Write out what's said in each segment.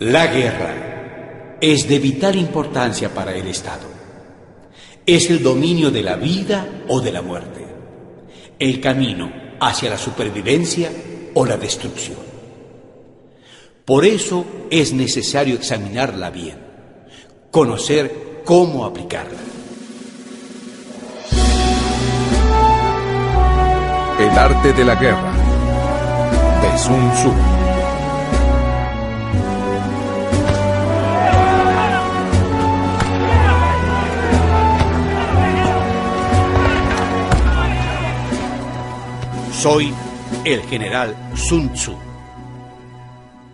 La guerra es de vital importancia para el Estado. Es el dominio de la vida o de la muerte, el camino hacia la supervivencia o la destrucción. Por eso es necesario examinarla bien, conocer cómo aplicarla. El arte de la guerra de Sun Tzu. Soy el general Sun Tzu.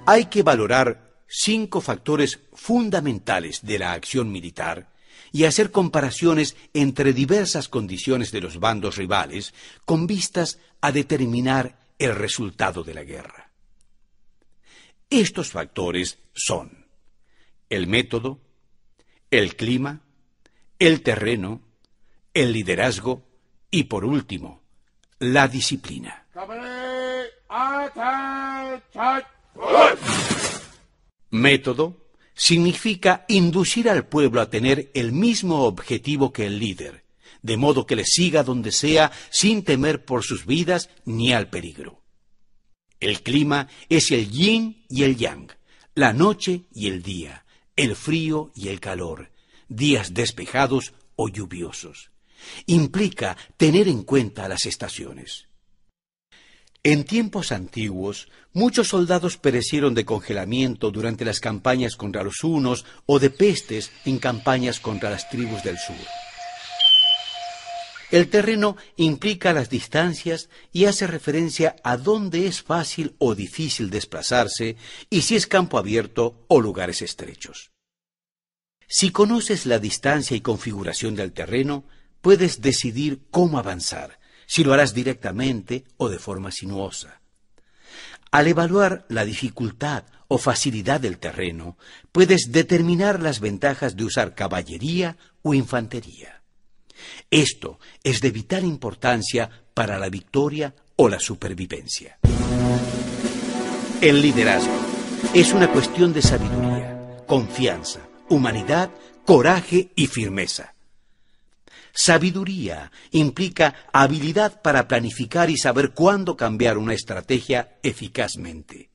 Hay que valorar cinco factores fundamentales de la acción militar y hacer comparaciones entre diversas condiciones de los bandos rivales con vistas a determinar el resultado de la guerra. Estos factores son el método, el clima, el terreno, el liderazgo y, por último, la disciplina. Método significa inducir al pueblo a tener el mismo objetivo que el líder, de modo que le siga donde sea sin temer por sus vidas ni al peligro. El clima es el yin y el yang, la noche y el día, el frío y el calor, días despejados o lluviosos. Implica tener en cuenta las estaciones. En tiempos antiguos, muchos soldados perecieron de congelamiento durante las campañas contra los hunos o de pestes en campañas contra las tribus del sur. El terreno implica las distancias y hace referencia a dónde es fácil o difícil desplazarse y si es campo abierto o lugares estrechos. Si conoces la distancia y configuración del terreno, puedes decidir cómo avanzar si lo harás directamente o de forma sinuosa. Al evaluar la dificultad o facilidad del terreno, puedes determinar las ventajas de usar caballería o infantería. Esto es de vital importancia para la victoria o la supervivencia. El liderazgo es una cuestión de sabiduría, confianza, humanidad, coraje y firmeza. Sabiduría implica habilidad para planificar y saber cuándo cambiar una estrategia eficazmente.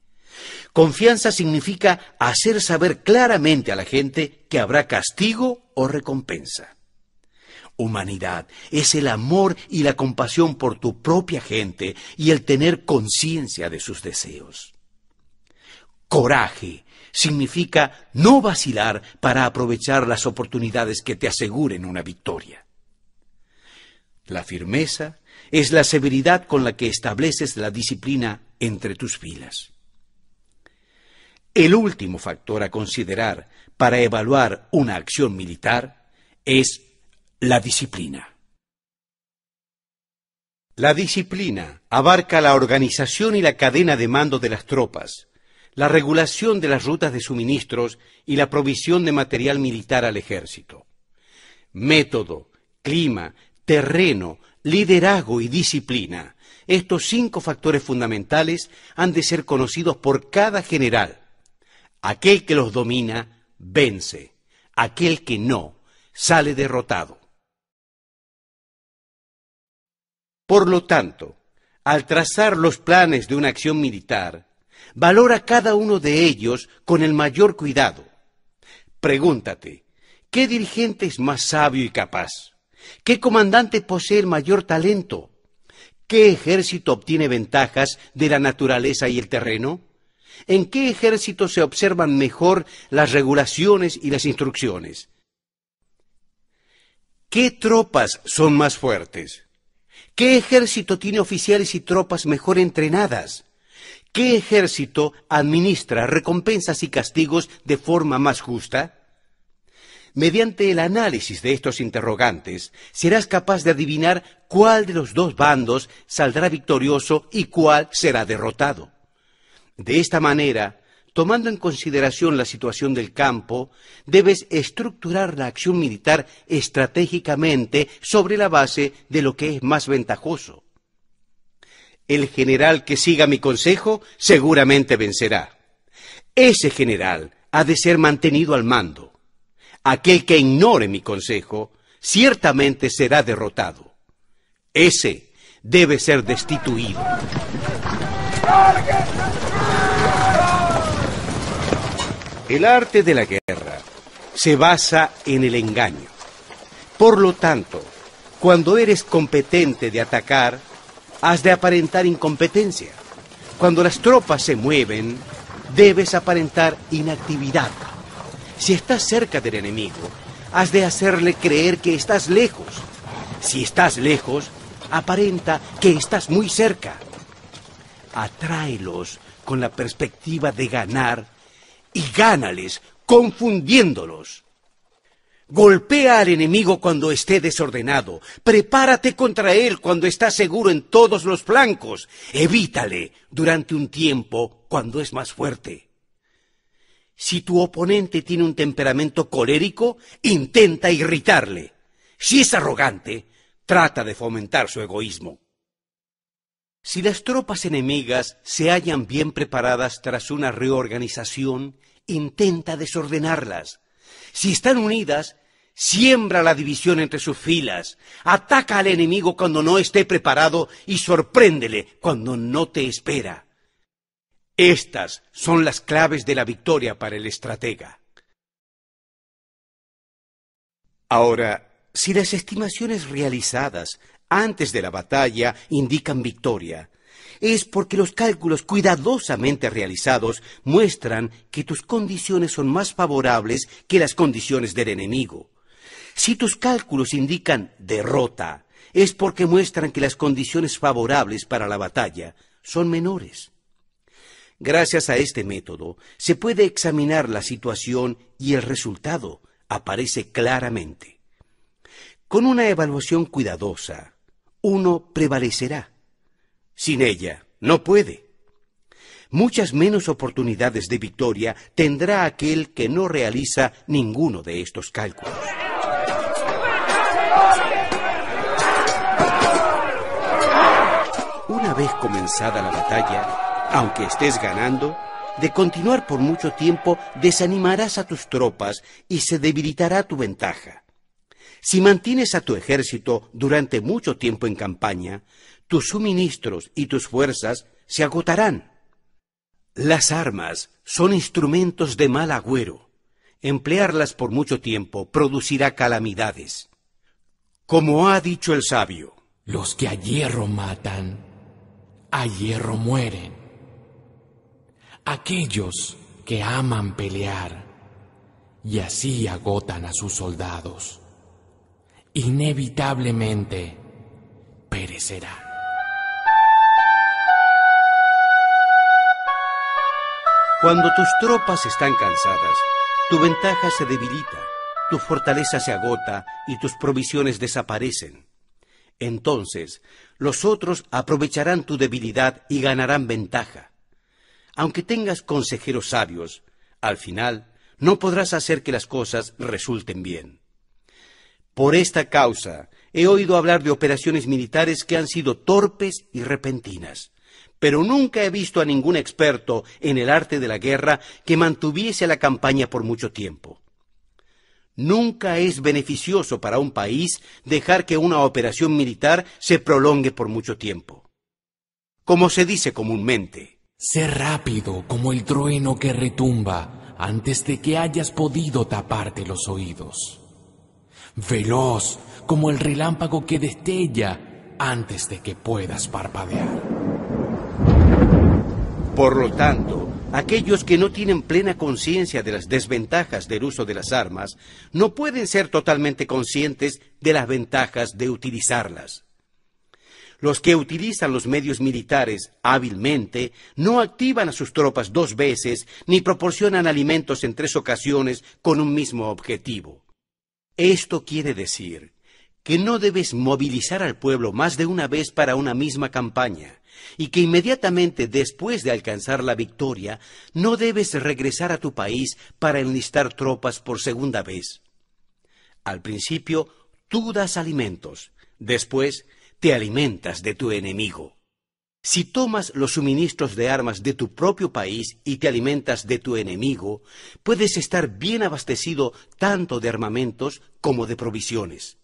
Confianza significa hacer saber claramente a la gente que habrá castigo o recompensa. Humanidad es el amor y la compasión por tu propia gente y el tener conciencia de sus deseos. Coraje significa no vacilar para aprovechar las oportunidades que te aseguren una victoria. La firmeza es la severidad con la que estableces la disciplina entre tus filas. El último factor a considerar para evaluar una acción militar es la disciplina. La disciplina abarca la organización y la cadena de mando de las tropas, la regulación de las rutas de suministros y la provisión de material militar al ejército. Método, clima, terreno, liderazgo y disciplina. Estos cinco factores fundamentales han de ser conocidos por cada general. Aquel que los domina, vence. Aquel que no, sale derrotado. Por lo tanto, al trazar los planes de una acción militar, valora cada uno de ellos con el mayor cuidado. Pregúntate, ¿qué dirigente es más sabio y capaz? ¿Qué comandante posee el mayor talento? ¿Qué ejército obtiene ventajas de la naturaleza y el terreno? ¿En qué ejército se observan mejor las regulaciones y las instrucciones? ¿Qué tropas son más fuertes? ¿Qué ejército tiene oficiales y tropas mejor entrenadas? ¿Qué ejército administra recompensas y castigos de forma más justa? Mediante el análisis de estos interrogantes, serás capaz de adivinar cuál de los dos bandos saldrá victorioso y cuál será derrotado. De esta manera, tomando en consideración la situación del campo, debes estructurar la acción militar estratégicamente sobre la base de lo que es más ventajoso. El general que siga mi consejo seguramente vencerá. Ese general ha de ser mantenido al mando. Aquel que ignore mi consejo, ciertamente será derrotado. Ese debe ser destituido. El arte de la guerra se basa en el engaño. Por lo tanto, cuando eres competente de atacar, has de aparentar incompetencia. Cuando las tropas se mueven, debes aparentar inactividad. Si estás cerca del enemigo, has de hacerle creer que estás lejos. Si estás lejos, aparenta que estás muy cerca. Atráelos con la perspectiva de ganar y gánales confundiéndolos. Golpea al enemigo cuando esté desordenado. Prepárate contra él cuando está seguro en todos los flancos. Evítale durante un tiempo cuando es más fuerte. Si tu oponente tiene un temperamento colérico, intenta irritarle. Si es arrogante, trata de fomentar su egoísmo. Si las tropas enemigas se hallan bien preparadas tras una reorganización, intenta desordenarlas. Si están unidas, siembra la división entre sus filas, ataca al enemigo cuando no esté preparado y sorpréndele cuando no te espera. Estas son las claves de la victoria para el estratega. Ahora, si las estimaciones realizadas antes de la batalla indican victoria, es porque los cálculos cuidadosamente realizados muestran que tus condiciones son más favorables que las condiciones del enemigo. Si tus cálculos indican derrota, es porque muestran que las condiciones favorables para la batalla son menores. Gracias a este método se puede examinar la situación y el resultado aparece claramente. Con una evaluación cuidadosa, uno prevalecerá. Sin ella, no puede. Muchas menos oportunidades de victoria tendrá aquel que no realiza ninguno de estos cálculos. Una vez comenzada la batalla, aunque estés ganando, de continuar por mucho tiempo desanimarás a tus tropas y se debilitará tu ventaja. Si mantienes a tu ejército durante mucho tiempo en campaña, tus suministros y tus fuerzas se agotarán. Las armas son instrumentos de mal agüero. Emplearlas por mucho tiempo producirá calamidades. Como ha dicho el sabio, los que a hierro matan, a hierro mueren. Aquellos que aman pelear y así agotan a sus soldados, inevitablemente perecerán. Cuando tus tropas están cansadas, tu ventaja se debilita, tu fortaleza se agota y tus provisiones desaparecen. Entonces, los otros aprovecharán tu debilidad y ganarán ventaja. Aunque tengas consejeros sabios, al final no podrás hacer que las cosas resulten bien. Por esta causa, he oído hablar de operaciones militares que han sido torpes y repentinas pero nunca he visto a ningún experto en el arte de la guerra que mantuviese la campaña por mucho tiempo. Nunca es beneficioso para un país dejar que una operación militar se prolongue por mucho tiempo. Como se dice comúnmente, Sé rápido como el trueno que retumba antes de que hayas podido taparte los oídos. Veloz como el relámpago que destella antes de que puedas parpadear. Por lo tanto, aquellos que no tienen plena conciencia de las desventajas del uso de las armas no pueden ser totalmente conscientes de las ventajas de utilizarlas. Los que utilizan los medios militares hábilmente no activan a sus tropas dos veces ni proporcionan alimentos en tres ocasiones con un mismo objetivo. Esto quiere decir que no debes movilizar al pueblo más de una vez para una misma campaña, y que inmediatamente después de alcanzar la victoria no debes regresar a tu país para enlistar tropas por segunda vez. Al principio tú das alimentos, después te alimentas de tu enemigo. Si tomas los suministros de armas de tu propio país y te alimentas de tu enemigo, puedes estar bien abastecido tanto de armamentos como de provisiones.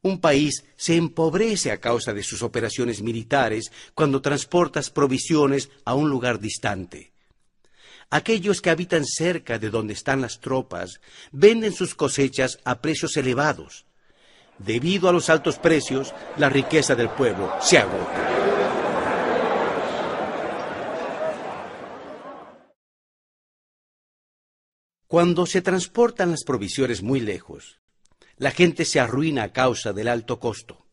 Un país se empobrece a causa de sus operaciones militares cuando transportas provisiones a un lugar distante. Aquellos que habitan cerca de donde están las tropas venden sus cosechas a precios elevados. Debido a los altos precios, la riqueza del pueblo se agota. Cuando se transportan las provisiones muy lejos, la gente se arruina a causa del alto costo.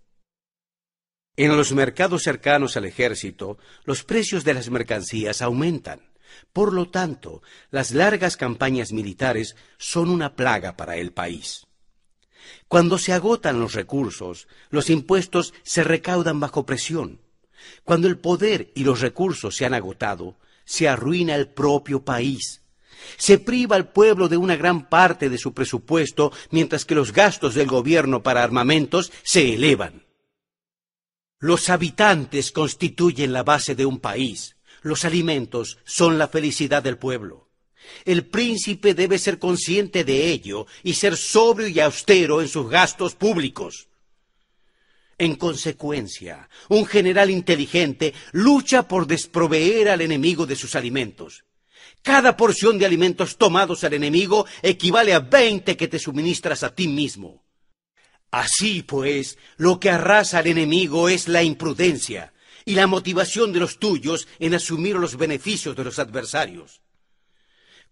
En los mercados cercanos al ejército, los precios de las mercancías aumentan. Por lo tanto, las largas campañas militares son una plaga para el país. Cuando se agotan los recursos, los impuestos se recaudan bajo presión. Cuando el poder y los recursos se han agotado, se arruina el propio país. Se priva al pueblo de una gran parte de su presupuesto, mientras que los gastos del gobierno para armamentos se elevan. Los habitantes constituyen la base de un país. Los alimentos son la felicidad del pueblo. El príncipe debe ser consciente de ello y ser sobrio y austero en sus gastos públicos. En consecuencia, un general inteligente lucha por desproveer al enemigo de sus alimentos. Cada porción de alimentos tomados al enemigo equivale a veinte que te suministras a ti mismo. Así pues, lo que arrasa al enemigo es la imprudencia y la motivación de los tuyos en asumir los beneficios de los adversarios.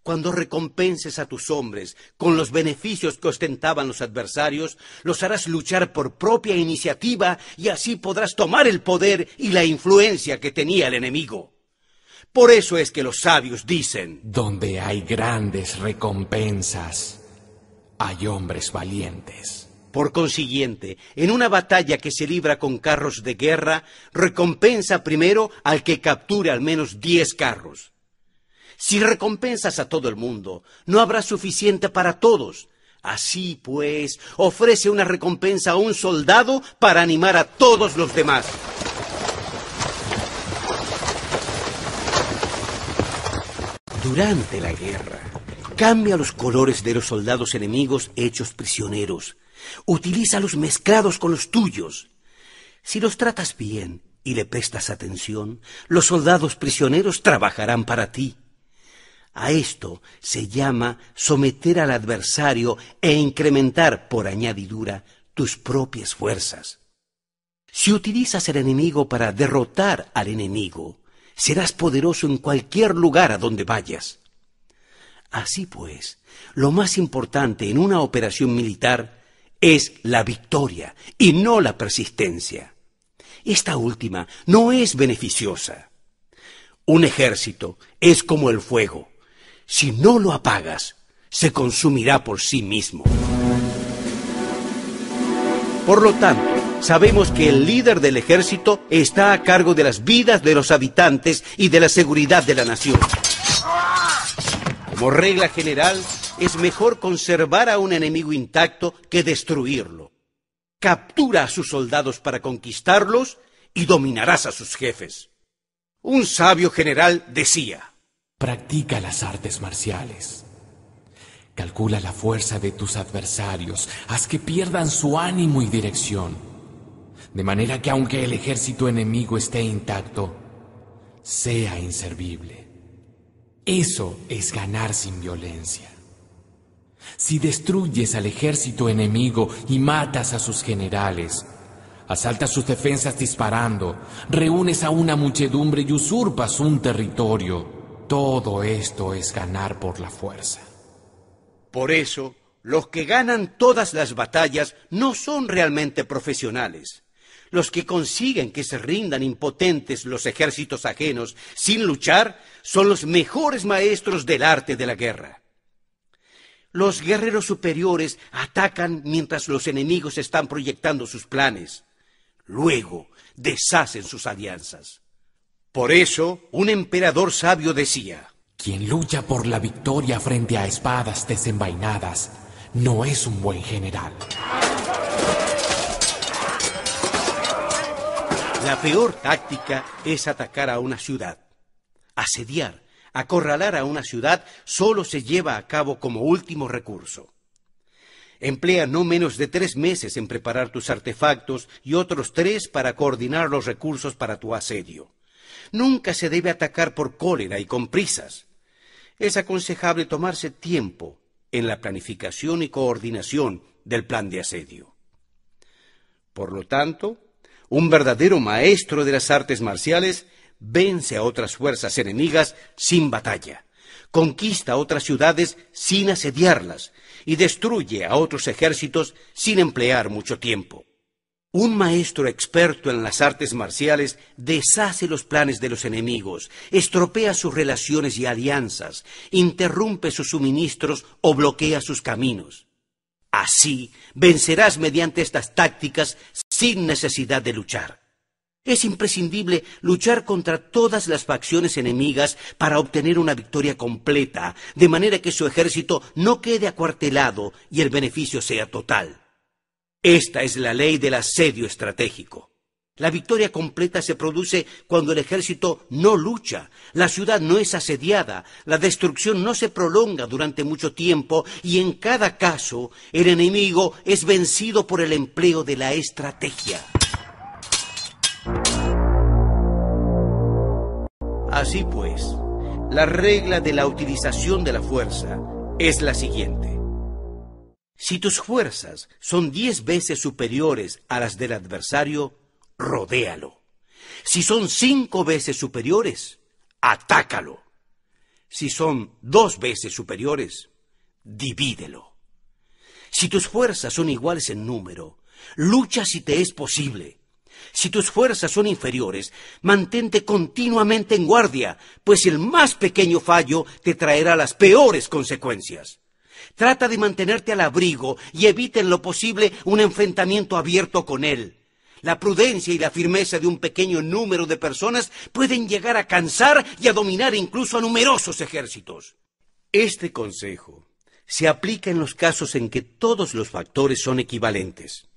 Cuando recompenses a tus hombres con los beneficios que ostentaban los adversarios, los harás luchar por propia iniciativa y así podrás tomar el poder y la influencia que tenía el enemigo. Por eso es que los sabios dicen, Donde hay grandes recompensas, hay hombres valientes. Por consiguiente, en una batalla que se libra con carros de guerra, recompensa primero al que capture al menos diez carros. Si recompensas a todo el mundo, no habrá suficiente para todos. Así pues, ofrece una recompensa a un soldado para animar a todos los demás. Durante la guerra, cambia los colores de los soldados enemigos hechos prisioneros. Utilízalos mezclados con los tuyos. Si los tratas bien y le prestas atención, los soldados prisioneros trabajarán para ti. A esto se llama someter al adversario e incrementar por añadidura tus propias fuerzas. Si utilizas el enemigo para derrotar al enemigo, serás poderoso en cualquier lugar a donde vayas. Así pues, lo más importante en una operación militar es la victoria y no la persistencia. Esta última no es beneficiosa. Un ejército es como el fuego. Si no lo apagas, se consumirá por sí mismo. Por lo tanto, sabemos que el líder del ejército está a cargo de las vidas de los habitantes y de la seguridad de la nación. Como regla general, es mejor conservar a un enemigo intacto que destruirlo. Captura a sus soldados para conquistarlos y dominarás a sus jefes. Un sabio general decía, Practica las artes marciales. Calcula la fuerza de tus adversarios, haz que pierdan su ánimo y dirección de manera que aunque el ejército enemigo esté intacto, sea inservible. Eso es ganar sin violencia. Si destruyes al ejército enemigo y matas a sus generales, asaltas sus defensas disparando, reúnes a una muchedumbre y usurpas un territorio, todo esto es ganar por la fuerza. Por eso, los que ganan todas las batallas no son realmente profesionales los que consiguen que se rindan impotentes los ejércitos ajenos sin luchar son los mejores maestros del arte de la guerra. Los guerreros superiores atacan mientras los enemigos están proyectando sus planes. Luego deshacen sus alianzas. Por eso, un emperador sabio decía, Quien lucha por la victoria frente a espadas desenvainadas no es un buen general. La peor táctica es atacar a una ciudad. Asediar, acorralar a una ciudad solo se lleva a cabo como último recurso. Emplea no menos de tres meses en preparar tus artefactos y otros tres para coordinar los recursos para tu asedio. Nunca se debe atacar por cólera y con prisas. Es aconsejable tomarse tiempo en la planificación y coordinación del plan de asedio. Por lo tanto, un verdadero maestro de las artes marciales vence a otras fuerzas enemigas sin batalla, conquista otras ciudades sin asediarlas y destruye a otros ejércitos sin emplear mucho tiempo. Un maestro experto en las artes marciales deshace los planes de los enemigos, estropea sus relaciones y alianzas, interrumpe sus suministros o bloquea sus caminos. Así vencerás mediante estas tácticas sin necesidad de luchar. Es imprescindible luchar contra todas las facciones enemigas para obtener una victoria completa, de manera que su ejército no quede acuartelado y el beneficio sea total. Esta es la ley del asedio estratégico. La victoria completa se produce cuando el ejército no lucha, la ciudad no es asediada, la destrucción no se prolonga durante mucho tiempo y en cada caso el enemigo es vencido por el empleo de la estrategia. Así pues, la regla de la utilización de la fuerza es la siguiente. Si tus fuerzas son diez veces superiores a las del adversario, rodéalo. Si son cinco veces superiores, atácalo. Si son dos veces superiores, divídelo. Si tus fuerzas son iguales en número, lucha si te es posible. Si tus fuerzas son inferiores, mantente continuamente en guardia, pues el más pequeño fallo te traerá las peores consecuencias. Trata de mantenerte al abrigo y evita en lo posible un enfrentamiento abierto con él. La prudencia y la firmeza de un pequeño número de personas pueden llegar a cansar y a dominar incluso a numerosos ejércitos. Este consejo se aplica en los casos en que todos los factores son equivalentes.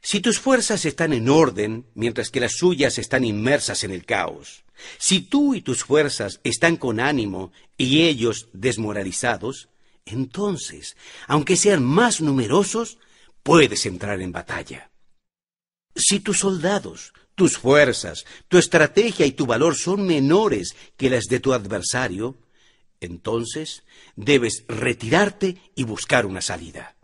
Si tus fuerzas están en orden, mientras que las suyas están inmersas en el caos, si tú y tus fuerzas están con ánimo y ellos desmoralizados, entonces, aunque sean más numerosos, puedes entrar en batalla. Si tus soldados, tus fuerzas, tu estrategia y tu valor son menores que las de tu adversario, entonces debes retirarte y buscar una salida.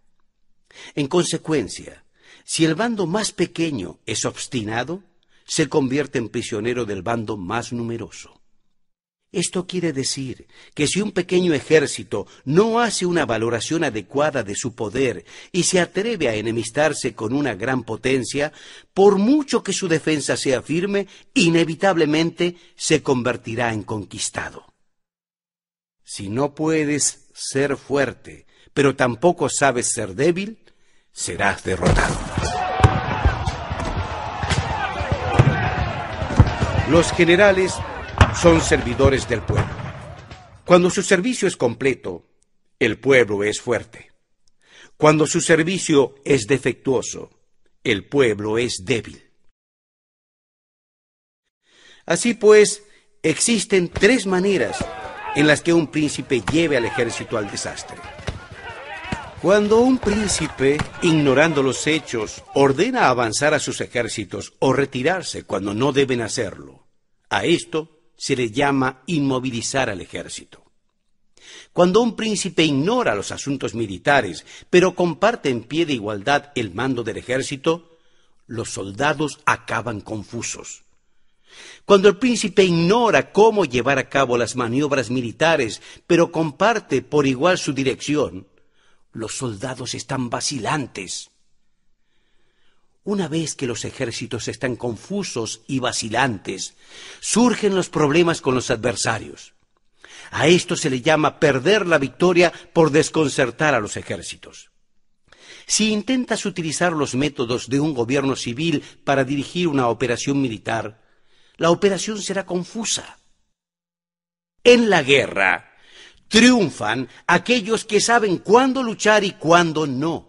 En consecuencia, si el bando más pequeño es obstinado, se convierte en prisionero del bando más numeroso. Esto quiere decir que si un pequeño ejército no hace una valoración adecuada de su poder y se atreve a enemistarse con una gran potencia, por mucho que su defensa sea firme, inevitablemente se convertirá en conquistado. Si no puedes ser fuerte, pero tampoco sabes ser débil, serás derrotado. Los generales son servidores del pueblo. Cuando su servicio es completo, el pueblo es fuerte. Cuando su servicio es defectuoso, el pueblo es débil. Así pues, existen tres maneras en las que un príncipe lleve al ejército al desastre. Cuando un príncipe, ignorando los hechos, ordena avanzar a sus ejércitos o retirarse cuando no deben hacerlo, a esto se le llama inmovilizar al ejército. Cuando un príncipe ignora los asuntos militares, pero comparte en pie de igualdad el mando del ejército, los soldados acaban confusos. Cuando el príncipe ignora cómo llevar a cabo las maniobras militares, pero comparte por igual su dirección, los soldados están vacilantes. Una vez que los ejércitos están confusos y vacilantes, surgen los problemas con los adversarios. A esto se le llama perder la victoria por desconcertar a los ejércitos. Si intentas utilizar los métodos de un gobierno civil para dirigir una operación militar, la operación será confusa. En la guerra, Triunfan aquellos que saben cuándo luchar y cuándo no.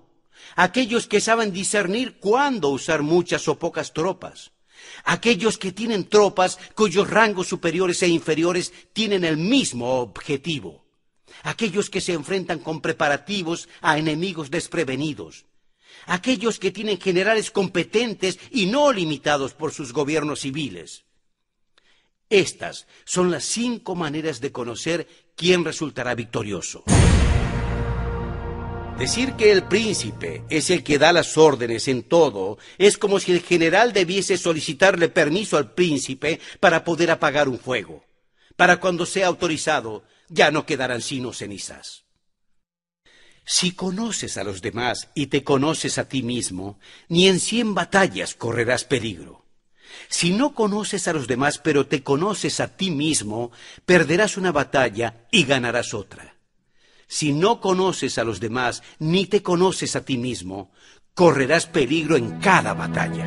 Aquellos que saben discernir cuándo usar muchas o pocas tropas. aquellos que tienen tropas cuyos rangos superiores e inferiores tienen el mismo objetivo, aquellos que se enfrentan con preparativos a enemigos desprevenidos, aquellos que tienen generales competentes y no limitados por sus gobiernos civiles. Estas son las cinco maneras de conocer quién resultará victorioso. Decir que el príncipe es el que da las órdenes en todo es como si el general debiese solicitarle permiso al príncipe para poder apagar un fuego. Para cuando sea autorizado, ya no quedarán sino cenizas. Si conoces a los demás y te conoces a ti mismo, ni en cien batallas correrás peligro. Si no conoces a los demás pero te conoces a ti mismo, perderás una batalla y ganarás otra. Si no conoces a los demás ni te conoces a ti mismo, correrás peligro en cada batalla.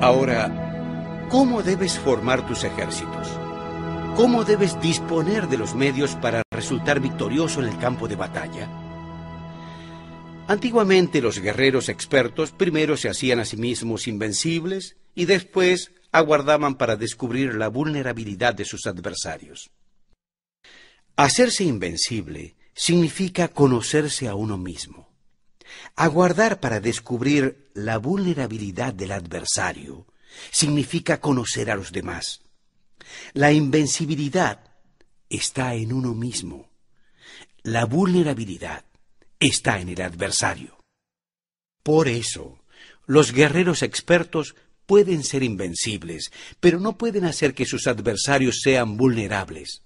Ahora, ¿cómo debes formar tus ejércitos? ¿Cómo debes disponer de los medios para resultar victorioso en el campo de batalla? Antiguamente los guerreros expertos primero se hacían a sí mismos invencibles y después aguardaban para descubrir la vulnerabilidad de sus adversarios. Hacerse invencible significa conocerse a uno mismo. Aguardar para descubrir la vulnerabilidad del adversario significa conocer a los demás. La invencibilidad está en uno mismo. La vulnerabilidad está en el adversario. Por eso, los guerreros expertos pueden ser invencibles, pero no pueden hacer que sus adversarios sean vulnerables.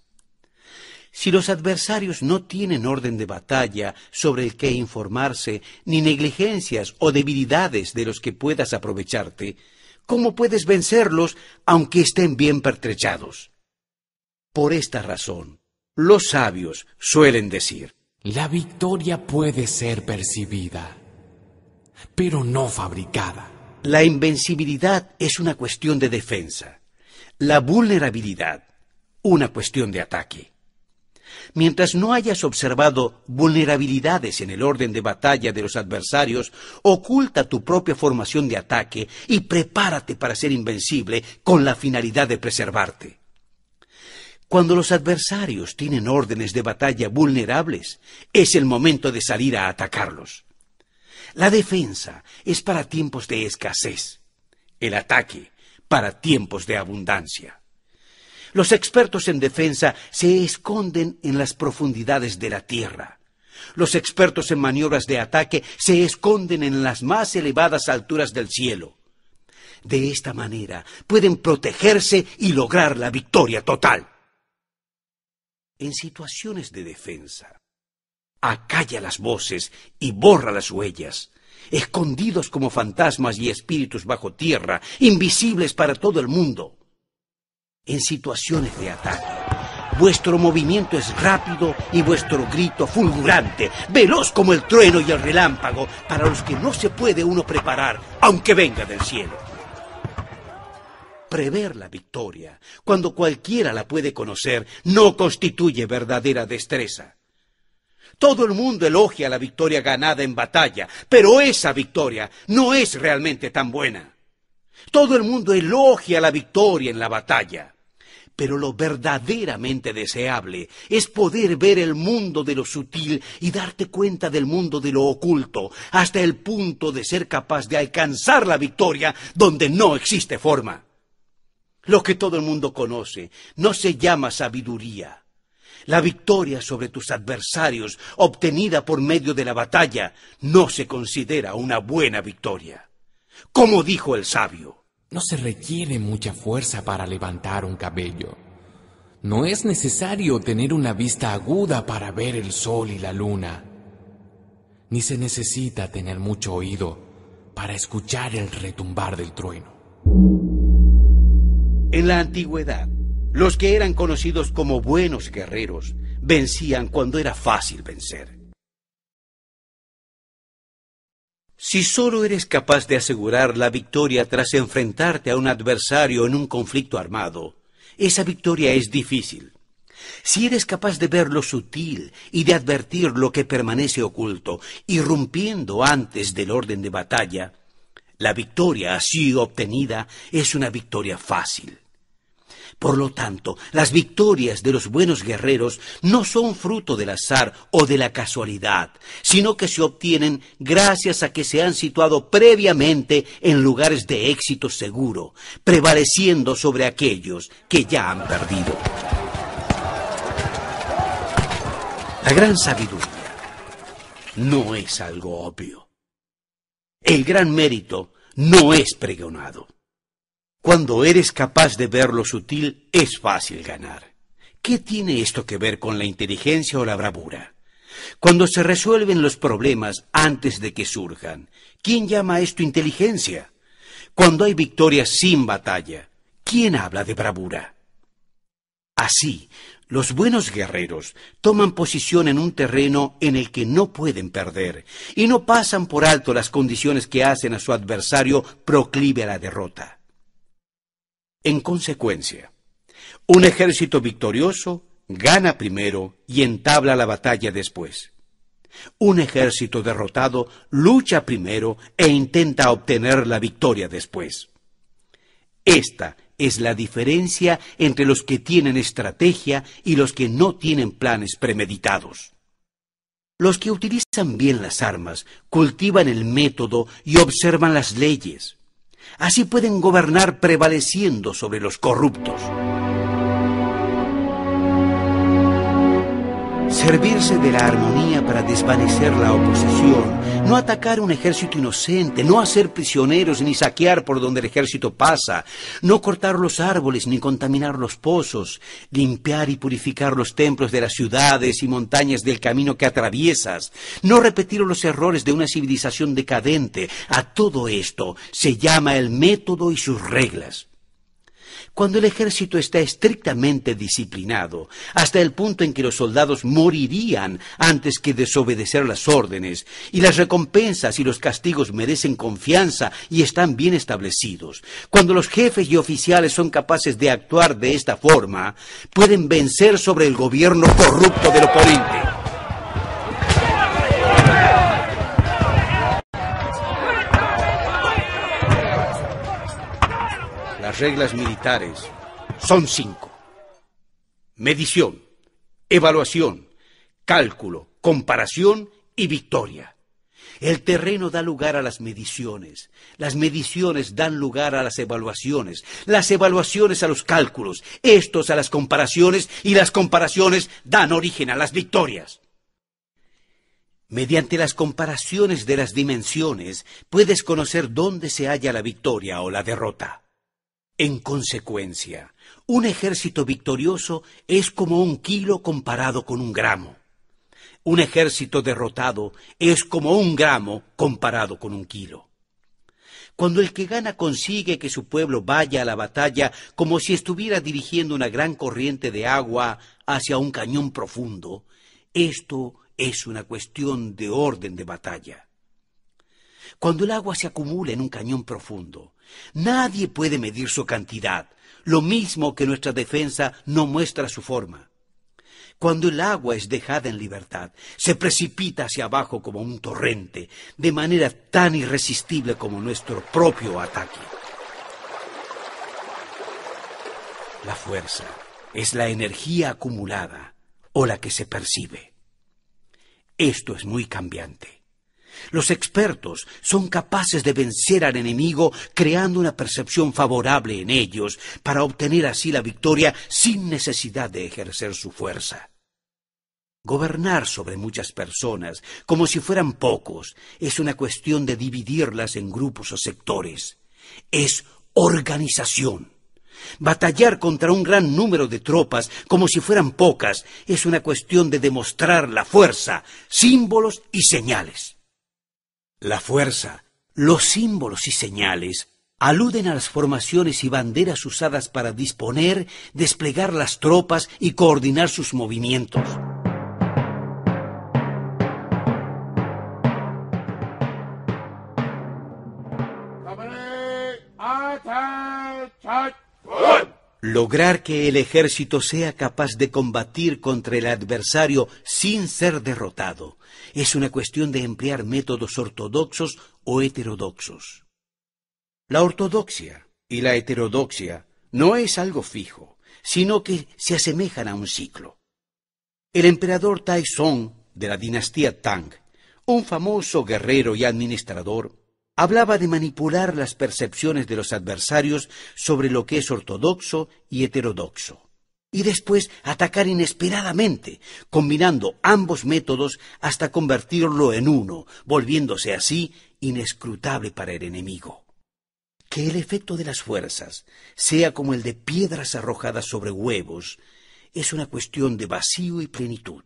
Si los adversarios no tienen orden de batalla sobre el que informarse, ni negligencias o debilidades de los que puedas aprovecharte, ¿cómo puedes vencerlos aunque estén bien pertrechados? Por esta razón, los sabios suelen decir, la victoria puede ser percibida, pero no fabricada. La invencibilidad es una cuestión de defensa, la vulnerabilidad una cuestión de ataque. Mientras no hayas observado vulnerabilidades en el orden de batalla de los adversarios, oculta tu propia formación de ataque y prepárate para ser invencible con la finalidad de preservarte. Cuando los adversarios tienen órdenes de batalla vulnerables, es el momento de salir a atacarlos. La defensa es para tiempos de escasez, el ataque para tiempos de abundancia. Los expertos en defensa se esconden en las profundidades de la tierra. Los expertos en maniobras de ataque se esconden en las más elevadas alturas del cielo. De esta manera pueden protegerse y lograr la victoria total en situaciones de defensa. Acalla las voces y borra las huellas, escondidos como fantasmas y espíritus bajo tierra, invisibles para todo el mundo. En situaciones de ataque, vuestro movimiento es rápido y vuestro grito fulgurante, veloz como el trueno y el relámpago, para los que no se puede uno preparar, aunque venga del cielo prever la victoria, cuando cualquiera la puede conocer, no constituye verdadera destreza. Todo el mundo elogia la victoria ganada en batalla, pero esa victoria no es realmente tan buena. Todo el mundo elogia la victoria en la batalla, pero lo verdaderamente deseable es poder ver el mundo de lo sutil y darte cuenta del mundo de lo oculto, hasta el punto de ser capaz de alcanzar la victoria donde no existe forma. Lo que todo el mundo conoce no se llama sabiduría. La victoria sobre tus adversarios obtenida por medio de la batalla no se considera una buena victoria. Como dijo el sabio, no se requiere mucha fuerza para levantar un cabello. No es necesario tener una vista aguda para ver el sol y la luna. Ni se necesita tener mucho oído para escuchar el retumbar del trueno. En la antigüedad, los que eran conocidos como buenos guerreros vencían cuando era fácil vencer. Si solo eres capaz de asegurar la victoria tras enfrentarte a un adversario en un conflicto armado, esa victoria es difícil. Si eres capaz de ver lo sutil y de advertir lo que permanece oculto, irrumpiendo antes del orden de batalla, la victoria así obtenida es una victoria fácil. Por lo tanto, las victorias de los buenos guerreros no son fruto del azar o de la casualidad, sino que se obtienen gracias a que se han situado previamente en lugares de éxito seguro, prevaleciendo sobre aquellos que ya han perdido. La gran sabiduría no es algo obvio. El gran mérito no es pregonado. Cuando eres capaz de ver lo sutil, es fácil ganar. ¿Qué tiene esto que ver con la inteligencia o la bravura? Cuando se resuelven los problemas antes de que surjan, ¿quién llama esto inteligencia? Cuando hay victorias sin batalla, ¿quién habla de bravura? Así, los buenos guerreros toman posición en un terreno en el que no pueden perder y no pasan por alto las condiciones que hacen a su adversario proclive a la derrota. En consecuencia, un ejército victorioso gana primero y entabla la batalla después. Un ejército derrotado lucha primero e intenta obtener la victoria después. Esta es la diferencia entre los que tienen estrategia y los que no tienen planes premeditados. Los que utilizan bien las armas cultivan el método y observan las leyes. Así pueden gobernar prevaleciendo sobre los corruptos. Servirse de la armonía para desvanecer la oposición, no atacar un ejército inocente, no hacer prisioneros ni saquear por donde el ejército pasa, no cortar los árboles ni contaminar los pozos, limpiar y purificar los templos de las ciudades y montañas del camino que atraviesas, no repetir los errores de una civilización decadente. A todo esto se llama el método y sus reglas cuando el ejército está estrictamente disciplinado, hasta el punto en que los soldados morirían antes que desobedecer las órdenes, y las recompensas y los castigos merecen confianza y están bien establecidos, cuando los jefes y oficiales son capaces de actuar de esta forma, pueden vencer sobre el gobierno corrupto del oponente. Reglas militares son cinco. Medición, evaluación, cálculo, comparación y victoria. El terreno da lugar a las mediciones, las mediciones dan lugar a las evaluaciones, las evaluaciones a los cálculos, estos a las comparaciones y las comparaciones dan origen a las victorias. Mediante las comparaciones de las dimensiones puedes conocer dónde se halla la victoria o la derrota. En consecuencia, un ejército victorioso es como un kilo comparado con un gramo. Un ejército derrotado es como un gramo comparado con un kilo. Cuando el que gana consigue que su pueblo vaya a la batalla como si estuviera dirigiendo una gran corriente de agua hacia un cañón profundo, esto es una cuestión de orden de batalla. Cuando el agua se acumula en un cañón profundo, nadie puede medir su cantidad, lo mismo que nuestra defensa no muestra su forma. Cuando el agua es dejada en libertad, se precipita hacia abajo como un torrente, de manera tan irresistible como nuestro propio ataque. La fuerza es la energía acumulada o la que se percibe. Esto es muy cambiante. Los expertos son capaces de vencer al enemigo creando una percepción favorable en ellos para obtener así la victoria sin necesidad de ejercer su fuerza. Gobernar sobre muchas personas, como si fueran pocos, es una cuestión de dividirlas en grupos o sectores. Es organización. Batallar contra un gran número de tropas, como si fueran pocas, es una cuestión de demostrar la fuerza, símbolos y señales. La fuerza, los símbolos y señales aluden a las formaciones y banderas usadas para disponer, desplegar las tropas y coordinar sus movimientos. Lograr que el ejército sea capaz de combatir contra el adversario sin ser derrotado es una cuestión de emplear métodos ortodoxos o heterodoxos. La ortodoxia y la heterodoxia no es algo fijo, sino que se asemejan a un ciclo. El emperador Taizong de la dinastía Tang, un famoso guerrero y administrador, hablaba de manipular las percepciones de los adversarios sobre lo que es ortodoxo y heterodoxo, y después atacar inesperadamente, combinando ambos métodos hasta convertirlo en uno, volviéndose así inescrutable para el enemigo. Que el efecto de las fuerzas sea como el de piedras arrojadas sobre huevos es una cuestión de vacío y plenitud.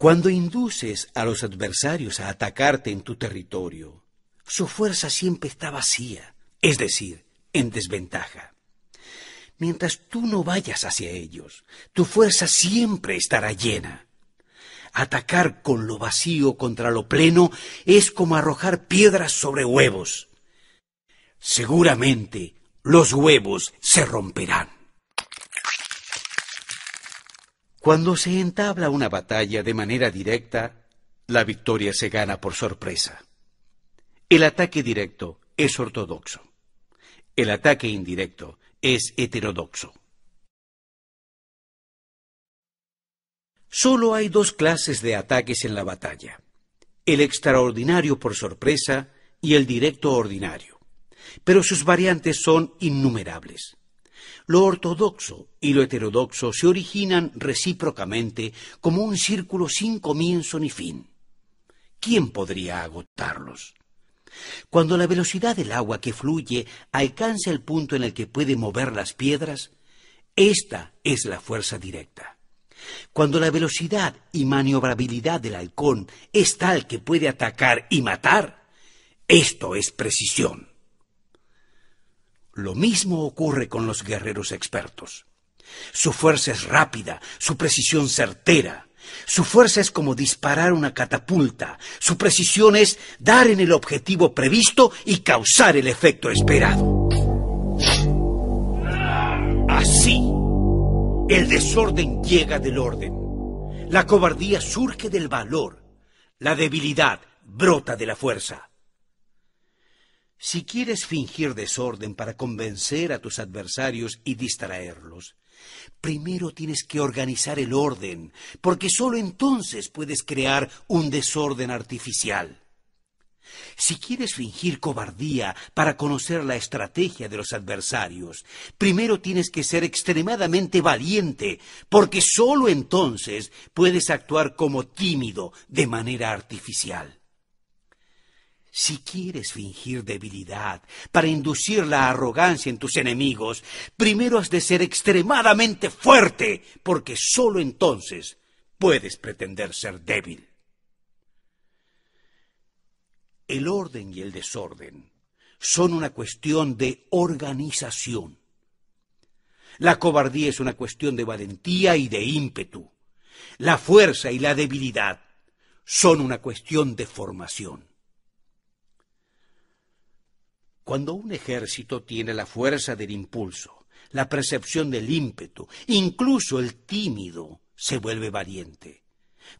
Cuando induces a los adversarios a atacarte en tu territorio, su fuerza siempre está vacía, es decir, en desventaja. Mientras tú no vayas hacia ellos, tu fuerza siempre estará llena. Atacar con lo vacío contra lo pleno es como arrojar piedras sobre huevos. Seguramente los huevos se romperán. Cuando se entabla una batalla de manera directa, la victoria se gana por sorpresa. El ataque directo es ortodoxo. El ataque indirecto es heterodoxo. Solo hay dos clases de ataques en la batalla. El extraordinario por sorpresa y el directo ordinario. Pero sus variantes son innumerables. Lo ortodoxo y lo heterodoxo se originan recíprocamente como un círculo sin comienzo ni fin. ¿Quién podría agotarlos? Cuando la velocidad del agua que fluye alcanza el punto en el que puede mover las piedras, esta es la fuerza directa. Cuando la velocidad y maniobrabilidad del halcón es tal que puede atacar y matar, esto es precisión. Lo mismo ocurre con los guerreros expertos. Su fuerza es rápida, su precisión certera. Su fuerza es como disparar una catapulta. Su precisión es dar en el objetivo previsto y causar el efecto esperado. Así, el desorden llega del orden. La cobardía surge del valor. La debilidad brota de la fuerza. Si quieres fingir desorden para convencer a tus adversarios y distraerlos, primero tienes que organizar el orden, porque sólo entonces puedes crear un desorden artificial. Si quieres fingir cobardía para conocer la estrategia de los adversarios, primero tienes que ser extremadamente valiente, porque sólo entonces puedes actuar como tímido de manera artificial. Si quieres fingir debilidad para inducir la arrogancia en tus enemigos, primero has de ser extremadamente fuerte, porque sólo entonces puedes pretender ser débil. El orden y el desorden son una cuestión de organización. La cobardía es una cuestión de valentía y de ímpetu. La fuerza y la debilidad son una cuestión de formación. Cuando un ejército tiene la fuerza del impulso, la percepción del ímpetu, incluso el tímido se vuelve valiente.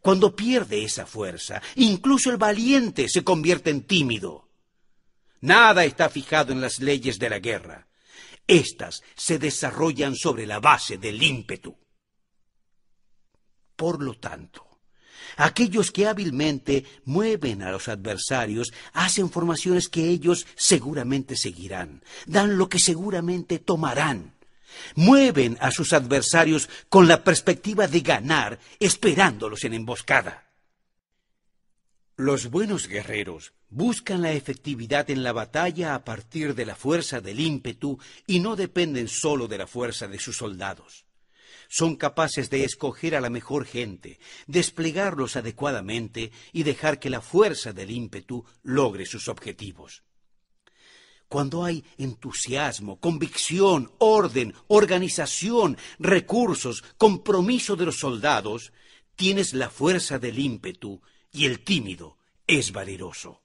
Cuando pierde esa fuerza, incluso el valiente se convierte en tímido. Nada está fijado en las leyes de la guerra. Estas se desarrollan sobre la base del ímpetu. Por lo tanto, Aquellos que hábilmente mueven a los adversarios hacen formaciones que ellos seguramente seguirán, dan lo que seguramente tomarán. Mueven a sus adversarios con la perspectiva de ganar, esperándolos en emboscada. Los buenos guerreros buscan la efectividad en la batalla a partir de la fuerza del ímpetu y no dependen sólo de la fuerza de sus soldados son capaces de escoger a la mejor gente, desplegarlos adecuadamente y dejar que la fuerza del ímpetu logre sus objetivos. Cuando hay entusiasmo, convicción, orden, organización, recursos, compromiso de los soldados, tienes la fuerza del ímpetu y el tímido es valeroso.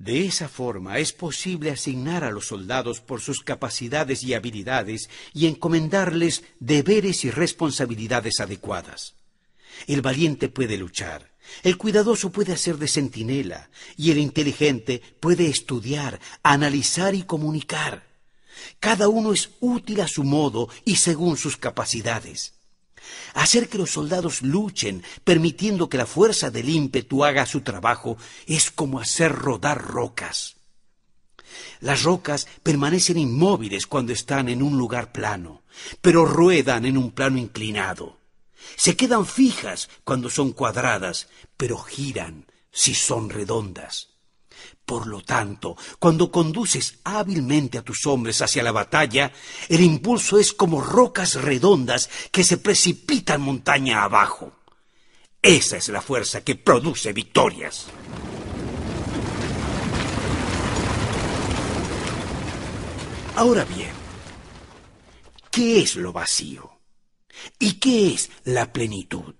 De esa forma es posible asignar a los soldados por sus capacidades y habilidades y encomendarles deberes y responsabilidades adecuadas. El valiente puede luchar, el cuidadoso puede hacer de centinela y el inteligente puede estudiar, analizar y comunicar. Cada uno es útil a su modo y según sus capacidades. Hacer que los soldados luchen, permitiendo que la fuerza del ímpetu haga su trabajo, es como hacer rodar rocas. Las rocas permanecen inmóviles cuando están en un lugar plano, pero ruedan en un plano inclinado. Se quedan fijas cuando son cuadradas, pero giran si son redondas. Por lo tanto, cuando conduces hábilmente a tus hombres hacia la batalla, el impulso es como rocas redondas que se precipitan montaña abajo. Esa es la fuerza que produce victorias. Ahora bien, ¿qué es lo vacío? ¿Y qué es la plenitud?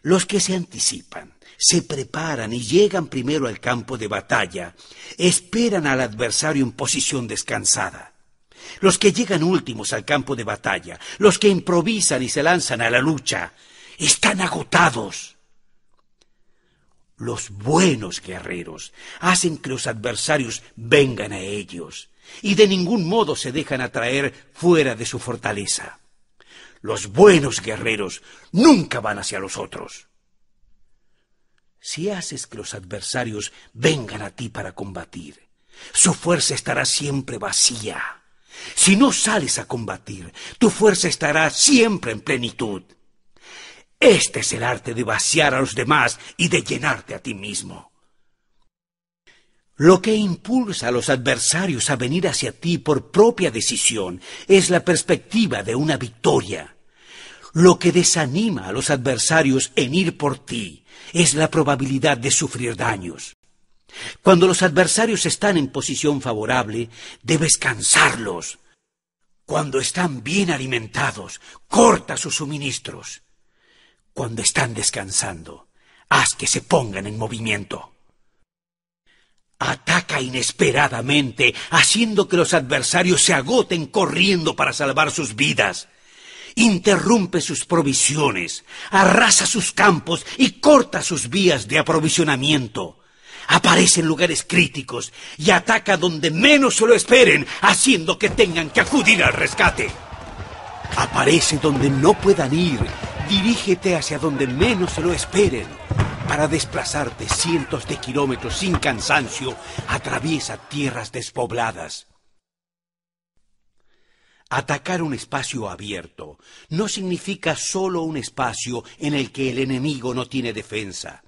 Los que se anticipan, se preparan y llegan primero al campo de batalla, esperan al adversario en posición descansada. Los que llegan últimos al campo de batalla, los que improvisan y se lanzan a la lucha, están agotados. Los buenos guerreros hacen que los adversarios vengan a ellos y de ningún modo se dejan atraer fuera de su fortaleza. Los buenos guerreros nunca van hacia los otros. Si haces que los adversarios vengan a ti para combatir, su fuerza estará siempre vacía. Si no sales a combatir, tu fuerza estará siempre en plenitud. Este es el arte de vaciar a los demás y de llenarte a ti mismo. Lo que impulsa a los adversarios a venir hacia ti por propia decisión es la perspectiva de una victoria. Lo que desanima a los adversarios en ir por ti es la probabilidad de sufrir daños. Cuando los adversarios están en posición favorable, debes cansarlos. Cuando están bien alimentados, corta sus suministros. Cuando están descansando, haz que se pongan en movimiento. Ataca inesperadamente, haciendo que los adversarios se agoten corriendo para salvar sus vidas interrumpe sus provisiones, arrasa sus campos y corta sus vías de aprovisionamiento. Aparece en lugares críticos y ataca donde menos se lo esperen, haciendo que tengan que acudir al rescate. Aparece donde no puedan ir, dirígete hacia donde menos se lo esperen. Para desplazarte cientos de kilómetros sin cansancio, atraviesa tierras despobladas. Atacar un espacio abierto no significa solo un espacio en el que el enemigo no tiene defensa.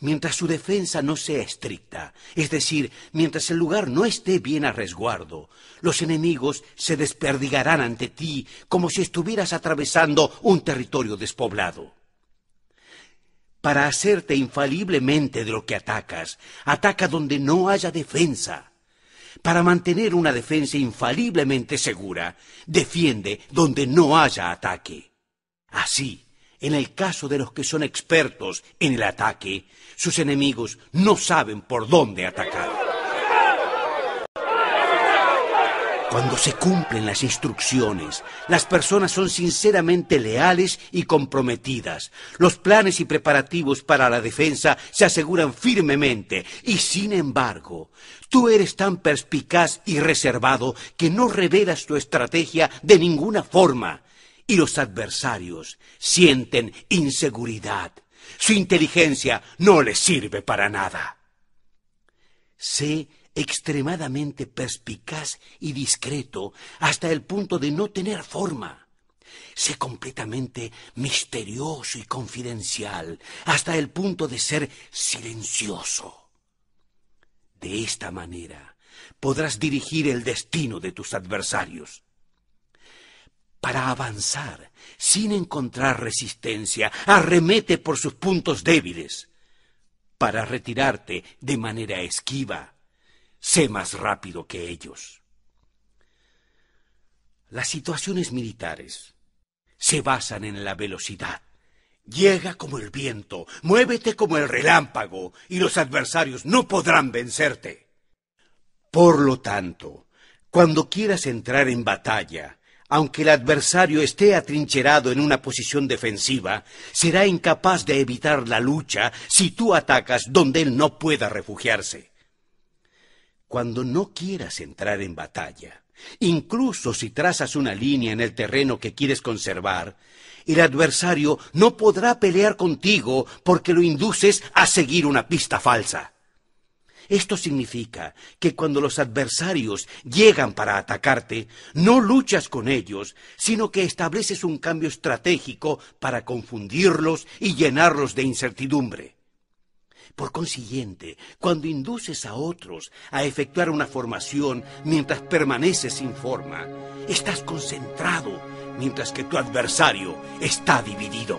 Mientras su defensa no sea estricta, es decir, mientras el lugar no esté bien a resguardo, los enemigos se desperdigarán ante ti como si estuvieras atravesando un territorio despoblado. Para hacerte infaliblemente de lo que atacas, ataca donde no haya defensa para mantener una defensa infaliblemente segura, defiende donde no haya ataque. Así, en el caso de los que son expertos en el ataque, sus enemigos no saben por dónde atacar. Cuando se cumplen las instrucciones, las personas son sinceramente leales y comprometidas. Los planes y preparativos para la defensa se aseguran firmemente y, sin embargo, tú eres tan perspicaz y reservado que no revelas tu estrategia de ninguna forma y los adversarios sienten inseguridad. Su inteligencia no les sirve para nada. Sé extremadamente perspicaz y discreto hasta el punto de no tener forma. Sé completamente misterioso y confidencial hasta el punto de ser silencioso. De esta manera podrás dirigir el destino de tus adversarios. Para avanzar sin encontrar resistencia, arremete por sus puntos débiles. Para retirarte de manera esquiva, sé más rápido que ellos. Las situaciones militares se basan en la velocidad, Llega como el viento, muévete como el relámpago, y los adversarios no podrán vencerte. Por lo tanto, cuando quieras entrar en batalla, aunque el adversario esté atrincherado en una posición defensiva, será incapaz de evitar la lucha si tú atacas donde él no pueda refugiarse. Cuando no quieras entrar en batalla, incluso si trazas una línea en el terreno que quieres conservar, el adversario no podrá pelear contigo porque lo induces a seguir una pista falsa. Esto significa que cuando los adversarios llegan para atacarte, no luchas con ellos, sino que estableces un cambio estratégico para confundirlos y llenarlos de incertidumbre. Por consiguiente, cuando induces a otros a efectuar una formación mientras permaneces sin forma, estás concentrado mientras que tu adversario está dividido.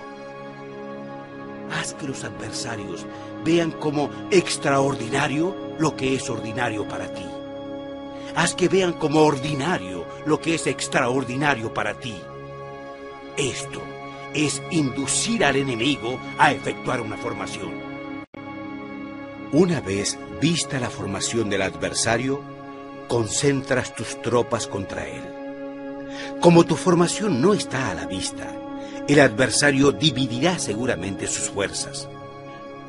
Haz que los adversarios vean como extraordinario lo que es ordinario para ti. Haz que vean como ordinario lo que es extraordinario para ti. Esto es inducir al enemigo a efectuar una formación. Una vez vista la formación del adversario, concentras tus tropas contra él. Como tu formación no está a la vista, el adversario dividirá seguramente sus fuerzas.